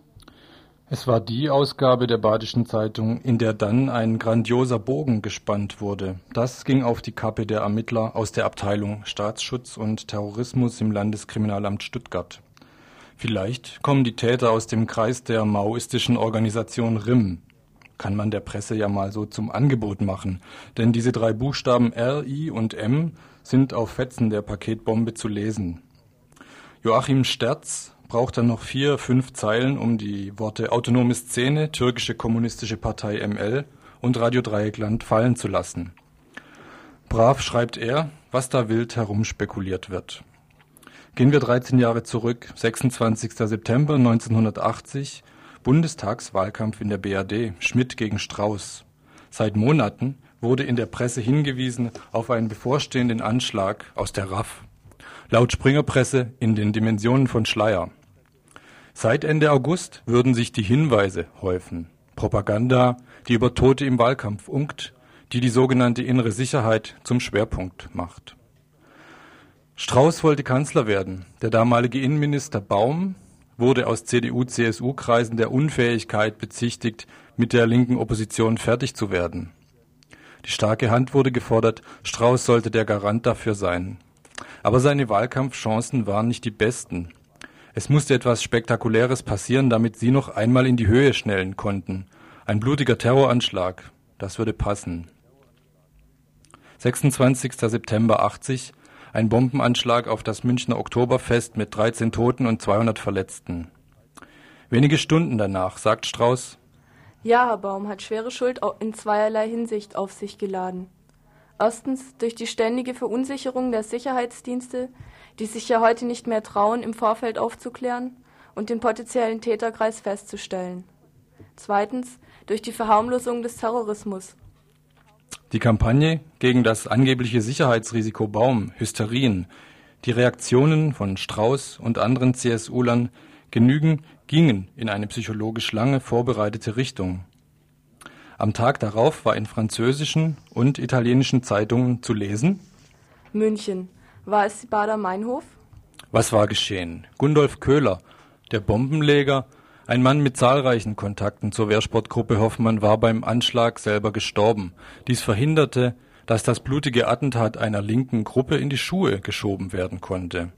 S6: Es war die Ausgabe der Badischen Zeitung, in der dann ein grandioser Bogen gespannt wurde. Das ging auf die Kappe der Ermittler aus der Abteilung Staatsschutz und Terrorismus im Landeskriminalamt Stuttgart. Vielleicht kommen die Täter aus dem Kreis der maoistischen Organisation RIM. Kann man der Presse ja mal so zum Angebot machen, denn diese drei Buchstaben R, I und M sind auf Fetzen der Paketbombe zu lesen. Joachim Sterz braucht dann noch vier, fünf Zeilen, um die Worte Autonome Szene, Türkische Kommunistische Partei ML und Radio Dreieckland fallen zu lassen. Brav schreibt er, was da wild herumspekuliert wird. Gehen wir 13 Jahre zurück, 26. September 1980, Bundestagswahlkampf in der BRD, Schmidt gegen Strauß. Seit Monaten wurde in der Presse hingewiesen auf einen bevorstehenden Anschlag aus der RAF. Laut Springerpresse in den Dimensionen von Schleier. Seit Ende August würden sich die Hinweise häufen. Propaganda, die über Tote im Wahlkampf unkt, die die sogenannte innere Sicherheit zum Schwerpunkt macht. Strauß wollte Kanzler werden. Der damalige Innenminister Baum wurde aus CDU-CSU-Kreisen der Unfähigkeit bezichtigt, mit der linken Opposition fertig zu werden. Die starke Hand wurde gefordert, Strauß sollte der Garant dafür sein. Aber seine Wahlkampfchancen waren nicht die besten. Es musste etwas Spektakuläres passieren, damit sie noch einmal in die Höhe schnellen konnten. Ein blutiger Terroranschlag, das würde passen. 26. September 80, ein Bombenanschlag auf das Münchner Oktoberfest mit 13 Toten und 200 Verletzten. Wenige Stunden danach sagt Strauß,
S12: ja, Herr Baum hat schwere Schuld in zweierlei Hinsicht auf sich geladen. Erstens durch die ständige Verunsicherung der Sicherheitsdienste, die sich ja heute nicht mehr trauen, im Vorfeld aufzuklären und den potenziellen Täterkreis festzustellen. Zweitens durch die Verharmlosung des Terrorismus.
S6: Die Kampagne gegen das angebliche Sicherheitsrisiko Baum, Hysterien, die Reaktionen von Strauß und anderen CSU-Lern genügen gingen in eine psychologisch lange vorbereitete Richtung. Am Tag darauf war in französischen und italienischen Zeitungen zu lesen
S12: München. War es Bader-Meinhof?
S6: Was war geschehen? Gundolf Köhler, der Bombenleger, ein Mann mit zahlreichen Kontakten zur Wehrsportgruppe Hoffmann, war beim Anschlag selber gestorben. Dies verhinderte dass das blutige Attentat einer linken Gruppe in die Schuhe geschoben werden konnte.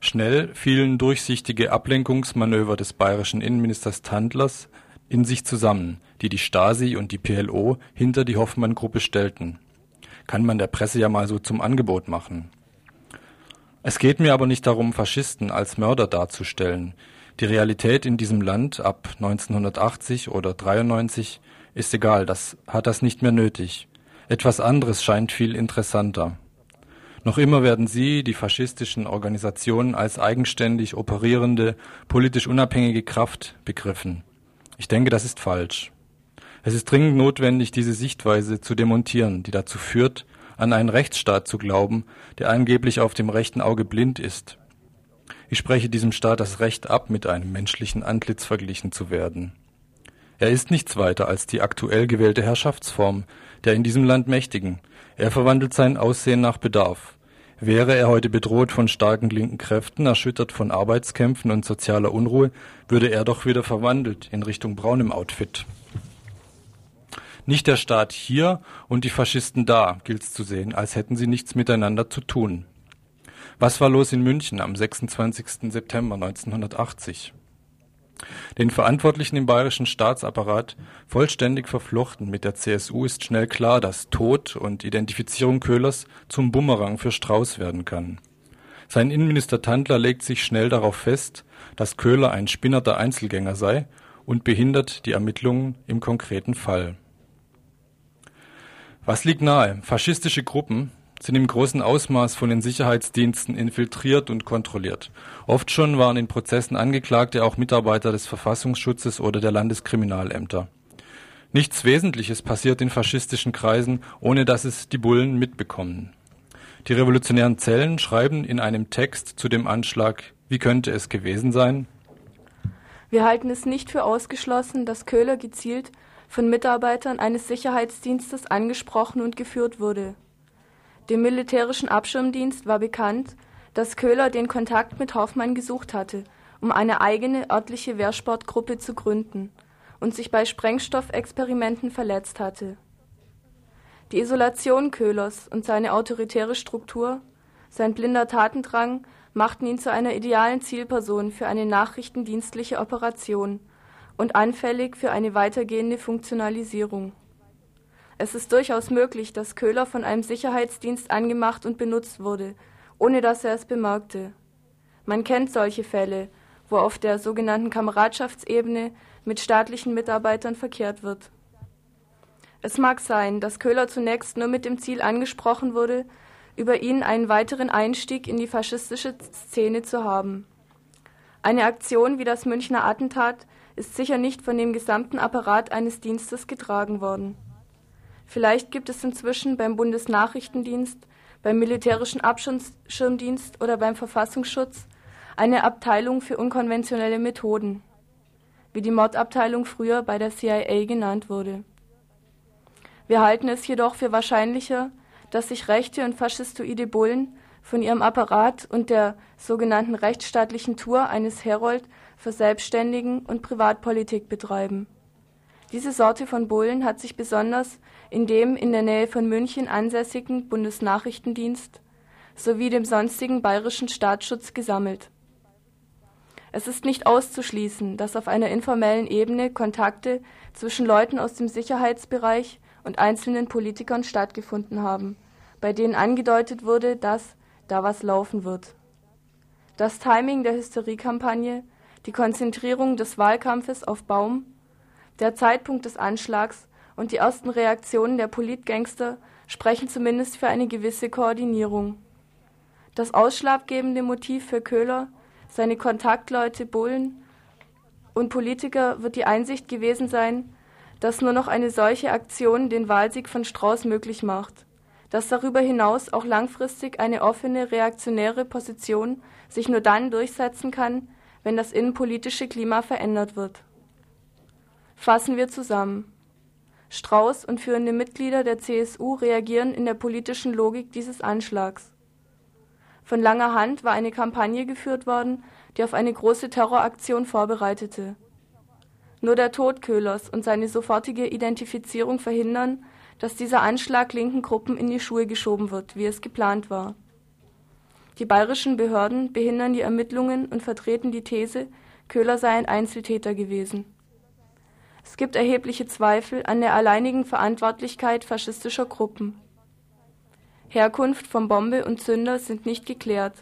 S6: Schnell fielen durchsichtige Ablenkungsmanöver des bayerischen Innenministers Tandlers in sich zusammen, die die Stasi und die PLO hinter die Hoffmann-Gruppe stellten. Kann man der Presse ja mal so zum Angebot machen. Es geht mir aber nicht darum, Faschisten als Mörder darzustellen. Die Realität in diesem Land ab 1980 oder 93 ist egal, das hat das nicht mehr nötig. Etwas anderes scheint viel interessanter. Noch immer werden sie, die faschistischen Organisationen, als eigenständig operierende, politisch unabhängige Kraft begriffen. Ich denke, das ist falsch. Es ist dringend notwendig, diese Sichtweise zu demontieren, die dazu führt, an einen Rechtsstaat zu glauben, der angeblich auf dem rechten Auge blind ist. Ich spreche diesem Staat das Recht ab, mit einem menschlichen Antlitz verglichen zu werden. Er ist nichts weiter als die aktuell gewählte Herrschaftsform der in diesem Land Mächtigen. Er verwandelt sein Aussehen nach Bedarf. Wäre er heute bedroht von starken linken Kräften, erschüttert von Arbeitskämpfen und sozialer Unruhe, würde er doch wieder verwandelt in Richtung braunem Outfit. Nicht der Staat hier und die Faschisten da gilt's zu sehen, als hätten sie nichts miteinander zu tun. Was war los in München am 26. September 1980? Den Verantwortlichen im bayerischen Staatsapparat vollständig verflochten mit der CSU ist schnell klar, dass Tod und Identifizierung Köhlers zum Bumerang für Strauß werden kann. Sein Innenminister Tandler legt sich schnell darauf fest, dass Köhler ein spinnerter Einzelgänger sei und behindert die Ermittlungen im konkreten Fall. Was liegt nahe? Faschistische Gruppen, sind im großen Ausmaß von den Sicherheitsdiensten infiltriert und kontrolliert. Oft schon waren in Prozessen Angeklagte auch Mitarbeiter des Verfassungsschutzes oder der Landeskriminalämter. Nichts Wesentliches passiert in faschistischen Kreisen, ohne dass es die Bullen mitbekommen. Die revolutionären Zellen schreiben in einem Text zu dem Anschlag, wie könnte es gewesen sein?
S12: Wir halten es nicht für ausgeschlossen, dass Köhler gezielt von Mitarbeitern eines Sicherheitsdienstes angesprochen und geführt wurde. Dem militärischen Abschirmdienst war bekannt, dass Köhler den Kontakt mit Hoffmann gesucht hatte, um eine eigene örtliche Wehrsportgruppe zu gründen und sich bei Sprengstoffexperimenten verletzt hatte. Die Isolation Köhlers und seine autoritäre Struktur, sein blinder Tatendrang machten ihn zu einer idealen Zielperson für eine nachrichtendienstliche Operation und anfällig für eine weitergehende Funktionalisierung. Es ist durchaus möglich, dass Köhler von einem Sicherheitsdienst angemacht und benutzt wurde, ohne dass er es bemerkte. Man kennt solche Fälle, wo auf der sogenannten Kameradschaftsebene mit staatlichen Mitarbeitern verkehrt wird. Es mag sein, dass Köhler zunächst nur mit dem Ziel angesprochen wurde, über ihn einen weiteren Einstieg in die faschistische Szene zu haben. Eine Aktion wie das Münchner Attentat ist sicher nicht von dem gesamten Apparat eines Dienstes getragen worden. Vielleicht gibt es inzwischen beim Bundesnachrichtendienst, beim militärischen Abschirmdienst oder beim Verfassungsschutz eine Abteilung für unkonventionelle Methoden, wie die Mordabteilung früher bei der CIA genannt wurde. Wir halten es jedoch für wahrscheinlicher, dass sich rechte und faschistoide Bullen von ihrem Apparat und der sogenannten rechtsstaatlichen Tour eines Herold verselbstständigen und Privatpolitik betreiben. Diese Sorte von Bullen hat sich besonders in dem in der Nähe von München ansässigen Bundesnachrichtendienst sowie dem sonstigen bayerischen Staatsschutz gesammelt. Es ist nicht auszuschließen, dass auf einer informellen Ebene Kontakte zwischen Leuten aus dem Sicherheitsbereich und einzelnen Politikern stattgefunden haben, bei denen angedeutet wurde, dass da was laufen wird. Das Timing der Hysteriekampagne, die Konzentrierung des Wahlkampfes auf Baum der Zeitpunkt des Anschlags und die ersten Reaktionen der Politgangster sprechen zumindest für eine gewisse Koordinierung. Das ausschlaggebende Motiv für Köhler, seine Kontaktleute Bullen und Politiker wird die Einsicht gewesen sein, dass nur noch eine solche Aktion den Wahlsieg von Strauß möglich macht, dass darüber hinaus auch langfristig eine offene reaktionäre Position sich nur dann durchsetzen kann, wenn das innenpolitische Klima verändert wird. Fassen wir zusammen. Strauß und führende Mitglieder der CSU reagieren in der politischen Logik dieses Anschlags. Von langer Hand war eine Kampagne geführt worden, die auf eine große Terroraktion vorbereitete. Nur der Tod Köhlers und seine sofortige Identifizierung verhindern, dass dieser Anschlag linken Gruppen in die Schuhe geschoben wird, wie es geplant war. Die bayerischen Behörden behindern die Ermittlungen und vertreten die These, Köhler sei ein Einzeltäter gewesen. Es gibt erhebliche Zweifel an der alleinigen Verantwortlichkeit faschistischer Gruppen. Herkunft von Bombe und Zünder sind nicht geklärt.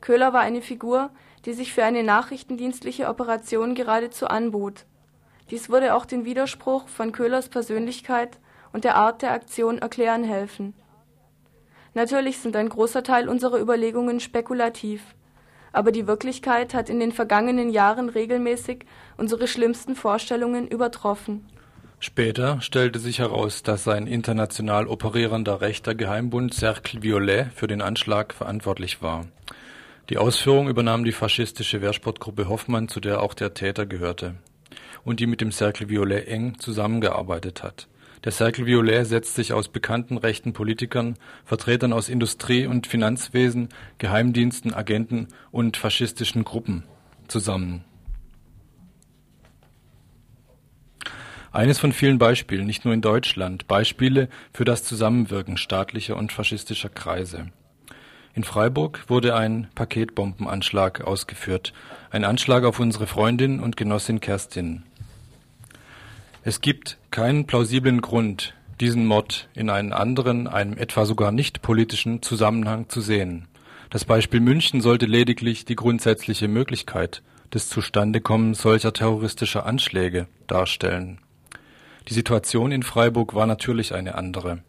S12: Köhler war eine Figur, die sich für eine nachrichtendienstliche Operation geradezu anbot. Dies würde auch den Widerspruch von Köhlers Persönlichkeit und der Art der Aktion erklären helfen. Natürlich sind ein großer Teil unserer Überlegungen spekulativ, aber die Wirklichkeit hat in den vergangenen Jahren regelmäßig unsere schlimmsten Vorstellungen übertroffen.
S6: Später stellte sich heraus, dass ein international operierender rechter Geheimbund Cercle Violet für den Anschlag verantwortlich war. Die Ausführung übernahm die faschistische Wehrsportgruppe Hoffmann, zu der auch der Täter gehörte und die mit dem Cercle Violet eng zusammengearbeitet hat. Der Cercle Violet setzt sich aus bekannten rechten Politikern, Vertretern aus Industrie und Finanzwesen, Geheimdiensten, Agenten und faschistischen Gruppen zusammen. Eines von vielen Beispielen, nicht nur in Deutschland, Beispiele für das Zusammenwirken staatlicher und faschistischer Kreise. In Freiburg wurde ein Paketbombenanschlag ausgeführt, ein Anschlag auf unsere Freundin und Genossin Kerstin. Es gibt keinen plausiblen Grund, diesen Mord in einen anderen, einem etwa sogar nicht politischen Zusammenhang zu sehen. Das Beispiel München sollte lediglich die grundsätzliche Möglichkeit des Zustandekommens solcher terroristischer Anschläge darstellen. Die Situation in Freiburg war natürlich eine andere.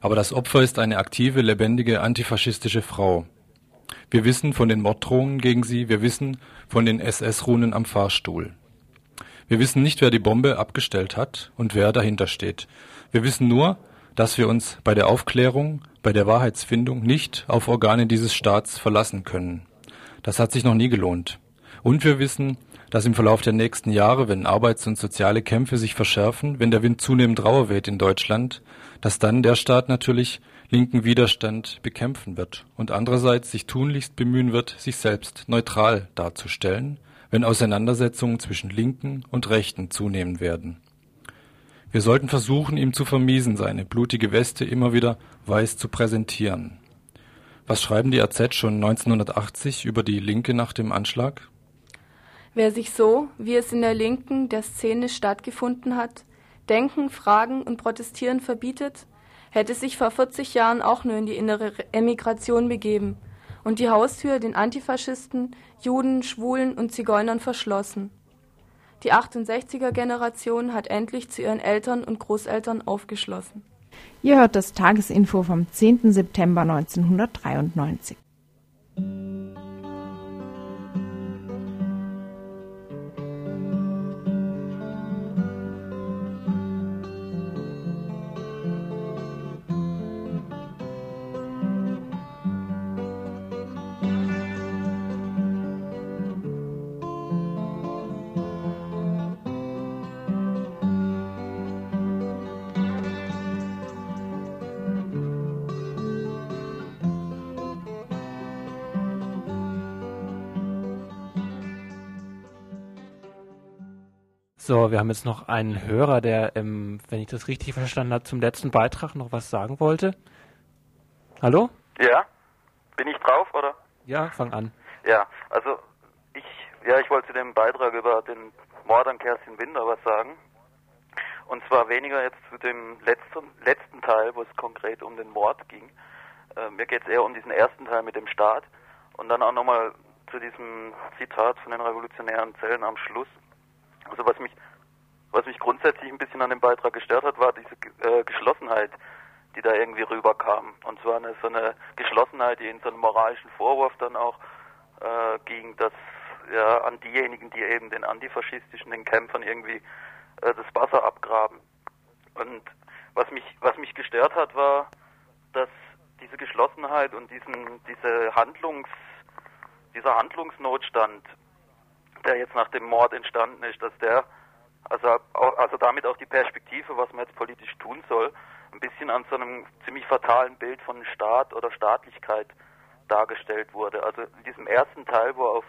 S6: Aber das Opfer ist eine aktive, lebendige, antifaschistische Frau. Wir wissen von den Morddrohungen gegen sie, wir wissen von den SS-Runen am Fahrstuhl. Wir wissen nicht, wer die Bombe abgestellt hat und wer dahinter steht. Wir wissen nur, dass wir uns bei der Aufklärung, bei der Wahrheitsfindung nicht auf Organe dieses Staats verlassen können. Das hat sich noch nie gelohnt. Und wir wissen, dass im Verlauf der nächsten Jahre, wenn Arbeits- und soziale Kämpfe sich verschärfen, wenn der Wind zunehmend rauer weht in Deutschland, dass dann der Staat natürlich linken Widerstand bekämpfen wird und andererseits sich tunlichst bemühen wird, sich selbst neutral darzustellen wenn Auseinandersetzungen zwischen Linken und Rechten zunehmen werden. Wir sollten versuchen, ihm zu vermiesen, seine blutige Weste immer wieder weiß zu präsentieren. Was schreiben die AZ schon 1980 über die Linke nach dem Anschlag?
S12: Wer sich so, wie es in der Linken der Szene stattgefunden hat, denken, fragen und protestieren verbietet, hätte sich vor 40 Jahren auch nur in die innere Emigration begeben und die Haustür den Antifaschisten, Juden, Schwulen und Zigeunern verschlossen. Die 68er-Generation hat endlich zu ihren Eltern und Großeltern aufgeschlossen.
S1: Ihr hört das Tagesinfo vom 10. September 1993.
S2: So, wir haben jetzt noch einen Hörer, der, ähm, wenn ich das richtig verstanden habe, zum letzten Beitrag noch was sagen wollte. Hallo?
S13: Ja? Bin ich drauf, oder?
S2: Ja, fang an.
S13: Ja, also ich, ja, ich wollte zu dem Beitrag über den Mord an Kerstin Winter was sagen. Und zwar weniger jetzt zu dem letzten, letzten Teil, wo es konkret um den Mord ging. Äh, mir geht es eher um diesen ersten Teil mit dem Staat. Und dann auch nochmal zu diesem Zitat von den revolutionären Zellen am Schluss. Also was mich, was mich grundsätzlich ein bisschen an dem Beitrag gestört hat, war diese äh, Geschlossenheit, die da irgendwie rüberkam. Und zwar eine, so eine Geschlossenheit, die in so einem moralischen Vorwurf dann auch äh, ging, dass ja an diejenigen, die eben den antifaschistischen, den Kämpfern irgendwie äh, das Wasser abgraben. Und was mich, was mich gestört hat, war, dass diese Geschlossenheit und diesen, diese Handlungs, dieser Handlungsnotstand der jetzt nach dem Mord entstanden ist, dass der, also, also damit auch die Perspektive, was man jetzt politisch tun soll, ein bisschen an so einem ziemlich fatalen Bild von Staat oder Staatlichkeit dargestellt wurde. Also in diesem ersten Teil, wo auf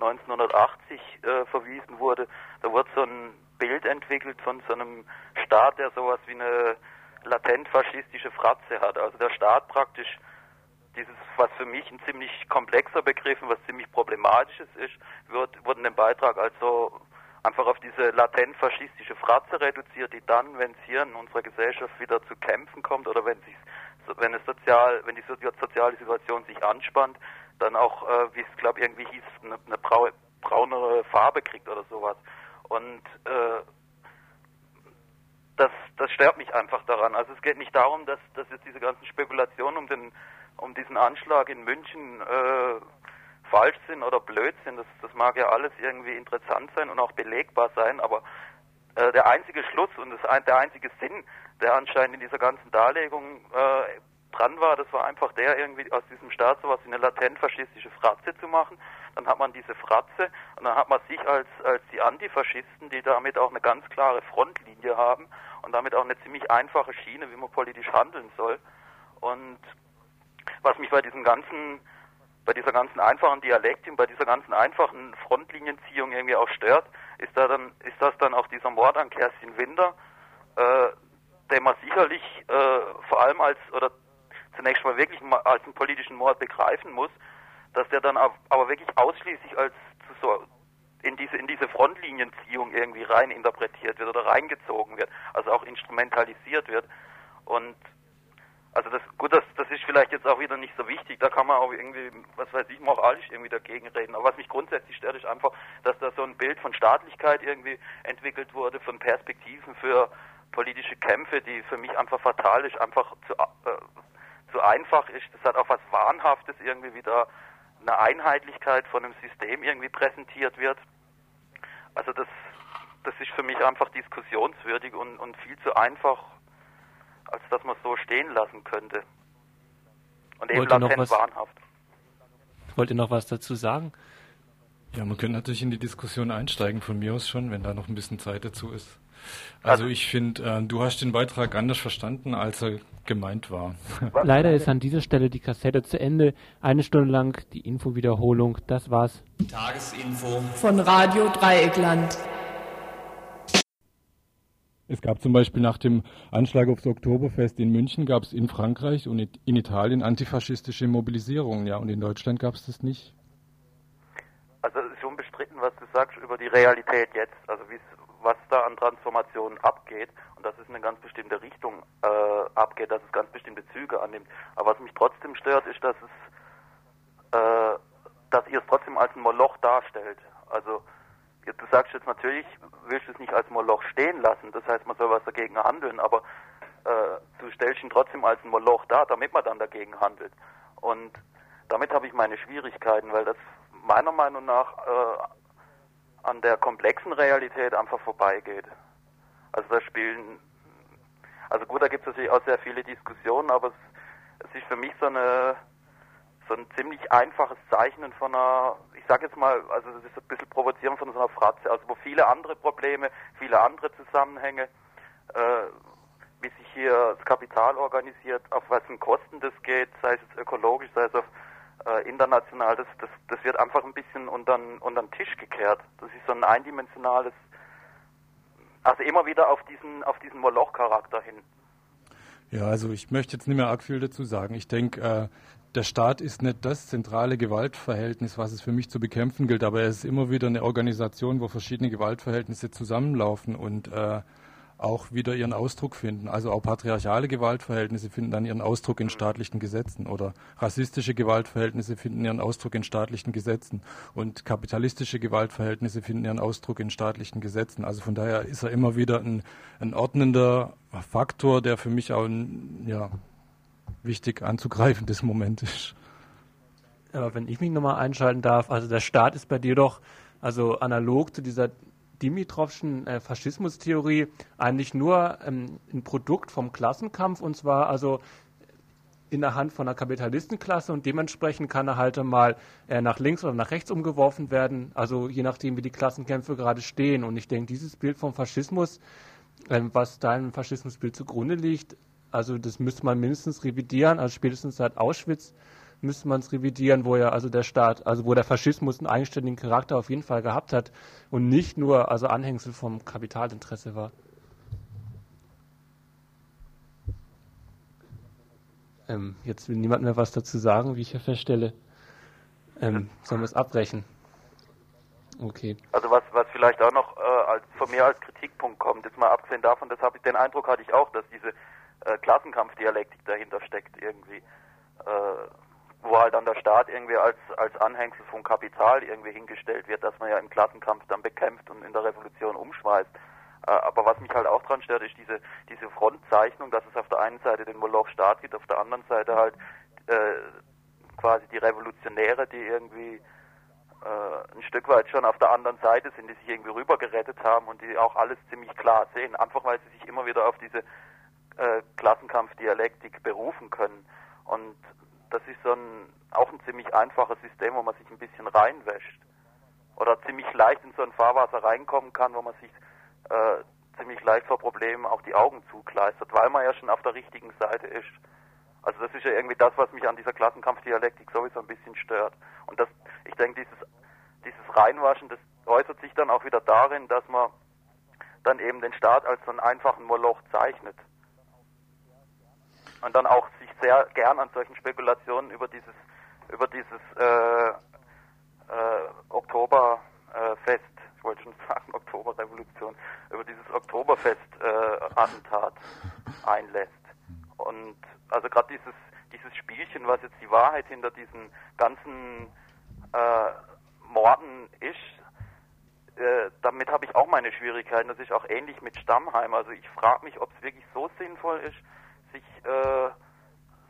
S13: 1980 äh, verwiesen wurde, da wurde so ein Bild entwickelt von so einem Staat, der sowas wie eine latent faschistische Fratze hat. Also der Staat praktisch dieses, was für mich ein ziemlich komplexer Begriff und was ziemlich problematisches ist, wird, wurde in dem Beitrag also einfach auf diese latent faschistische Fratze reduziert, die dann, wenn es hier in unserer Gesellschaft wieder zu Kämpfen kommt oder wenn sich wenn es sozial, wenn die soziale Situation sich anspannt, dann auch, äh, wie es glaube irgendwie hieß, eine, eine brau braunere Farbe kriegt oder sowas. Und äh, das, das stört mich einfach daran. Also es geht nicht darum, dass, dass jetzt diese ganzen Spekulationen um den um diesen Anschlag in München äh, falsch sind oder blöd sind. Das, das mag ja alles irgendwie interessant sein und auch belegbar sein, aber äh, der einzige Schluss und das, der einzige Sinn, der anscheinend in dieser ganzen Darlegung äh, dran war, das war einfach der, irgendwie aus diesem Staat sowas wie eine latent faschistische Fratze zu machen. Dann hat man diese Fratze und dann hat man sich als, als die Antifaschisten, die damit auch eine ganz klare Frontlinie haben und damit auch eine ziemlich einfache Schiene, wie man politisch handeln soll. Und was mich bei diesem ganzen, bei dieser ganzen einfachen Dialektik, bei dieser ganzen einfachen Frontlinienziehung irgendwie auch stört, ist da dann, ist das dann auch dieser Mord an Kerstin Winter, äh, den man sicherlich äh, vor allem als oder zunächst mal wirklich als einen politischen Mord begreifen muss, dass der dann aber wirklich ausschließlich als so in diese in diese Frontlinienziehung irgendwie rein interpretiert wird oder reingezogen wird, also auch instrumentalisiert wird. Und also das gut, das, das ist vielleicht jetzt auch wieder nicht so wichtig, da kann man auch irgendwie, was weiß ich, moralisch irgendwie dagegen reden. Aber was mich grundsätzlich stört, ist einfach, dass da so ein Bild von Staatlichkeit irgendwie entwickelt wurde, von Perspektiven für politische Kämpfe, die für mich einfach fatal ist, einfach zu, äh, zu einfach ist. Das hat auch was Wahnhaftes irgendwie wieder eine Einheitlichkeit von einem System irgendwie präsentiert wird. Also das, das ist für mich einfach diskussionswürdig und, und viel zu einfach als dass man es so stehen lassen könnte. Und eben
S2: Wollt
S13: latent wahnhaft.
S2: Wollt ihr noch was dazu sagen?
S6: Ja, man könnte natürlich in die Diskussion einsteigen, von mir aus schon, wenn da noch ein bisschen Zeit dazu ist. Also, also ich finde, äh, du hast den Beitrag anders verstanden, als er gemeint war.
S2: Leider ist an dieser Stelle die Kassette zu Ende. Eine Stunde lang die Infowiederholung. Das war's.
S14: Tagesinfo von Radio Dreieckland.
S6: Es gab zum Beispiel nach dem Anschlag aufs Oktoberfest in München, gab es in Frankreich und in Italien antifaschistische Mobilisierungen, ja, und in Deutschland gab es das nicht.
S13: Also es ist unbestritten, was du sagst über die Realität jetzt, also was da an Transformationen abgeht und dass es in eine ganz bestimmte Richtung äh, abgeht, dass es ganz bestimmte Züge annimmt. Aber was mich trotzdem stört, ist, dass es, äh, dass ihr es trotzdem als ein Moloch darstellt. Also du sagst jetzt natürlich, willst du es nicht als Moloch stehen lassen, das heißt, man soll was dagegen handeln, aber äh, du stellst ihn trotzdem als ein Moloch dar, damit man dann dagegen handelt. Und damit habe ich meine Schwierigkeiten, weil das meiner Meinung nach äh, an der komplexen Realität einfach vorbeigeht. Also da spielen, also gut, da gibt es natürlich auch sehr viele Diskussionen, aber es, es ist für mich so eine ein ziemlich einfaches Zeichnen von einer, ich sage jetzt mal, also das ist ein bisschen provozierend von so einer Fratze, also wo viele andere Probleme, viele andere Zusammenhänge, äh, wie sich hier das Kapital organisiert, auf wessen Kosten das geht, sei es jetzt ökologisch, sei es auf äh, international, das, das, das wird einfach ein bisschen unter, unter den Tisch gekehrt. Das ist so ein eindimensionales, also immer wieder auf diesen, auf diesen Moloch-Charakter hin.
S6: Ja, also ich möchte jetzt nicht mehr arg viel dazu sagen. Ich denke, äh, der Staat ist nicht das zentrale Gewaltverhältnis, was es für mich zu bekämpfen gilt, aber er ist immer wieder eine Organisation, wo verschiedene Gewaltverhältnisse zusammenlaufen und äh, auch wieder ihren Ausdruck finden. Also auch patriarchale Gewaltverhältnisse finden dann ihren Ausdruck in staatlichen Gesetzen oder rassistische Gewaltverhältnisse finden ihren Ausdruck in staatlichen Gesetzen und kapitalistische Gewaltverhältnisse finden ihren Ausdruck in staatlichen Gesetzen. Also von daher ist er immer wieder ein, ein ordnender Faktor, der für mich auch ein, ja, wichtig anzugreifen des Moment ist.
S2: Aber wenn ich mich nochmal einschalten darf, also der Staat ist bei dir doch, also analog zu dieser Dimitrovschen äh, Faschismustheorie, eigentlich nur ähm, ein Produkt vom Klassenkampf und zwar also in der Hand von einer Kapitalistenklasse und dementsprechend kann er halt mal äh, nach links oder nach rechts umgeworfen werden, also je nachdem, wie die Klassenkämpfe gerade stehen. Und ich denke, dieses Bild vom Faschismus, äh, was deinem Faschismusbild zugrunde liegt, also das müsste man mindestens revidieren, also spätestens seit Auschwitz müsste man es revidieren, wo ja also der Staat, also wo der Faschismus einen eigenständigen Charakter auf jeden Fall gehabt hat und nicht nur also Anhängsel vom Kapitalinteresse war. Ähm, jetzt will niemand mehr was dazu sagen, wie ich hier feststelle. Ähm, sollen wir es abbrechen? Okay.
S13: Also was, was vielleicht auch noch äh, als, von mir als Kritikpunkt kommt, jetzt mal abgesehen davon, das habe ich den Eindruck hatte ich auch, dass diese äh, Klassenkampfdialektik dahinter steckt irgendwie, äh, wo halt dann der Staat irgendwie als als Anhängsel vom Kapital irgendwie hingestellt wird, dass man ja im Klassenkampf dann bekämpft und in der Revolution umschmeißt. Äh, aber was mich halt auch dran stört, ist diese diese Frontzeichnung, dass es auf der einen Seite den Moloch Staat gibt, auf der anderen Seite halt äh, quasi die Revolutionäre, die irgendwie äh, ein Stück weit schon auf der anderen Seite sind, die sich irgendwie rübergerettet haben und die auch alles ziemlich klar sehen, einfach weil sie sich immer wieder auf diese äh, Klassenkampfdialektik berufen können. Und das ist so ein, auch ein ziemlich einfaches System, wo man sich ein bisschen reinwäscht. Oder ziemlich leicht in so ein Fahrwasser reinkommen kann, wo man sich äh, ziemlich leicht vor Problemen auch die Augen zugleistert, weil man ja schon auf der richtigen Seite ist. Also das ist ja irgendwie das, was mich an dieser Klassenkampfdialektik sowieso ein bisschen stört. Und das, ich denke, dieses, dieses Reinwaschen, das äußert sich dann auch wieder darin, dass man dann eben den Staat als so einen einfachen Moloch zeichnet. Und dann auch sich sehr gern an solchen Spekulationen über dieses, über dieses äh, äh, Oktoberfest, ich wollte schon sagen Oktoberrevolution, über dieses Oktoberfest-Attentat äh, einlässt. Und also gerade dieses, dieses Spielchen, was jetzt die Wahrheit hinter diesen ganzen äh, Morden ist, äh, damit habe ich auch meine Schwierigkeiten. Das ist auch ähnlich mit Stammheim. Also ich frage mich, ob es wirklich so sinnvoll ist, sich äh,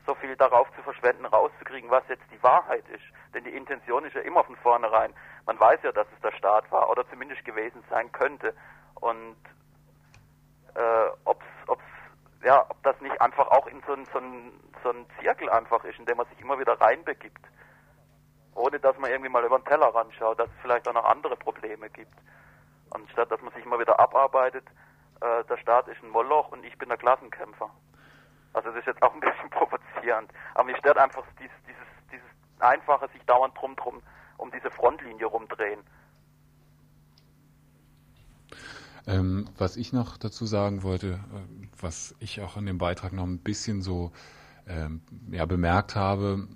S13: so viel darauf zu verschwenden, rauszukriegen, was jetzt die Wahrheit ist. Denn die Intention ist ja immer von vornherein. Man weiß ja, dass es der Staat war oder zumindest gewesen sein könnte. Und äh, ob ja, ob das nicht einfach auch in so ein, so, so ein Zirkel einfach ist, in dem man sich immer wieder reinbegibt. Ohne dass man irgendwie mal über den Teller ranschaut, dass es vielleicht auch noch andere Probleme gibt. Und statt dass man sich immer wieder abarbeitet, äh, der Staat ist ein Moloch und ich bin der Klassenkämpfer. Also das ist jetzt auch ein bisschen provozierend. Aber mich stört einfach dieses, dieses, dieses einfache sich dauernd drum drum um diese Frontlinie rumdrehen.
S4: Ähm, was ich noch dazu sagen wollte, äh, was ich auch in dem Beitrag noch ein bisschen so ähm, ja, bemerkt habe,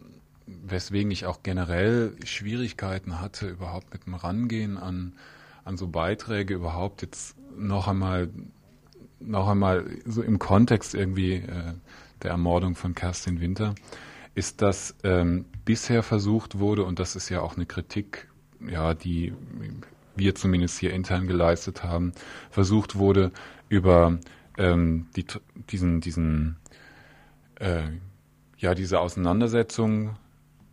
S4: weswegen ich auch generell Schwierigkeiten hatte, überhaupt mit dem Rangehen an, an so Beiträge, überhaupt jetzt noch einmal, noch einmal so im Kontext irgendwie äh, der Ermordung von Kerstin Winter, ist, dass ähm, bisher versucht wurde, und das ist ja auch eine Kritik, ja, die wir zumindest hier intern geleistet haben, versucht wurde, über ähm, die, diesen, diesen, äh, ja, diese Auseinandersetzung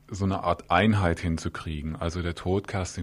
S4: so eine Art Einheit hinzukriegen. Also der Tod Kerstin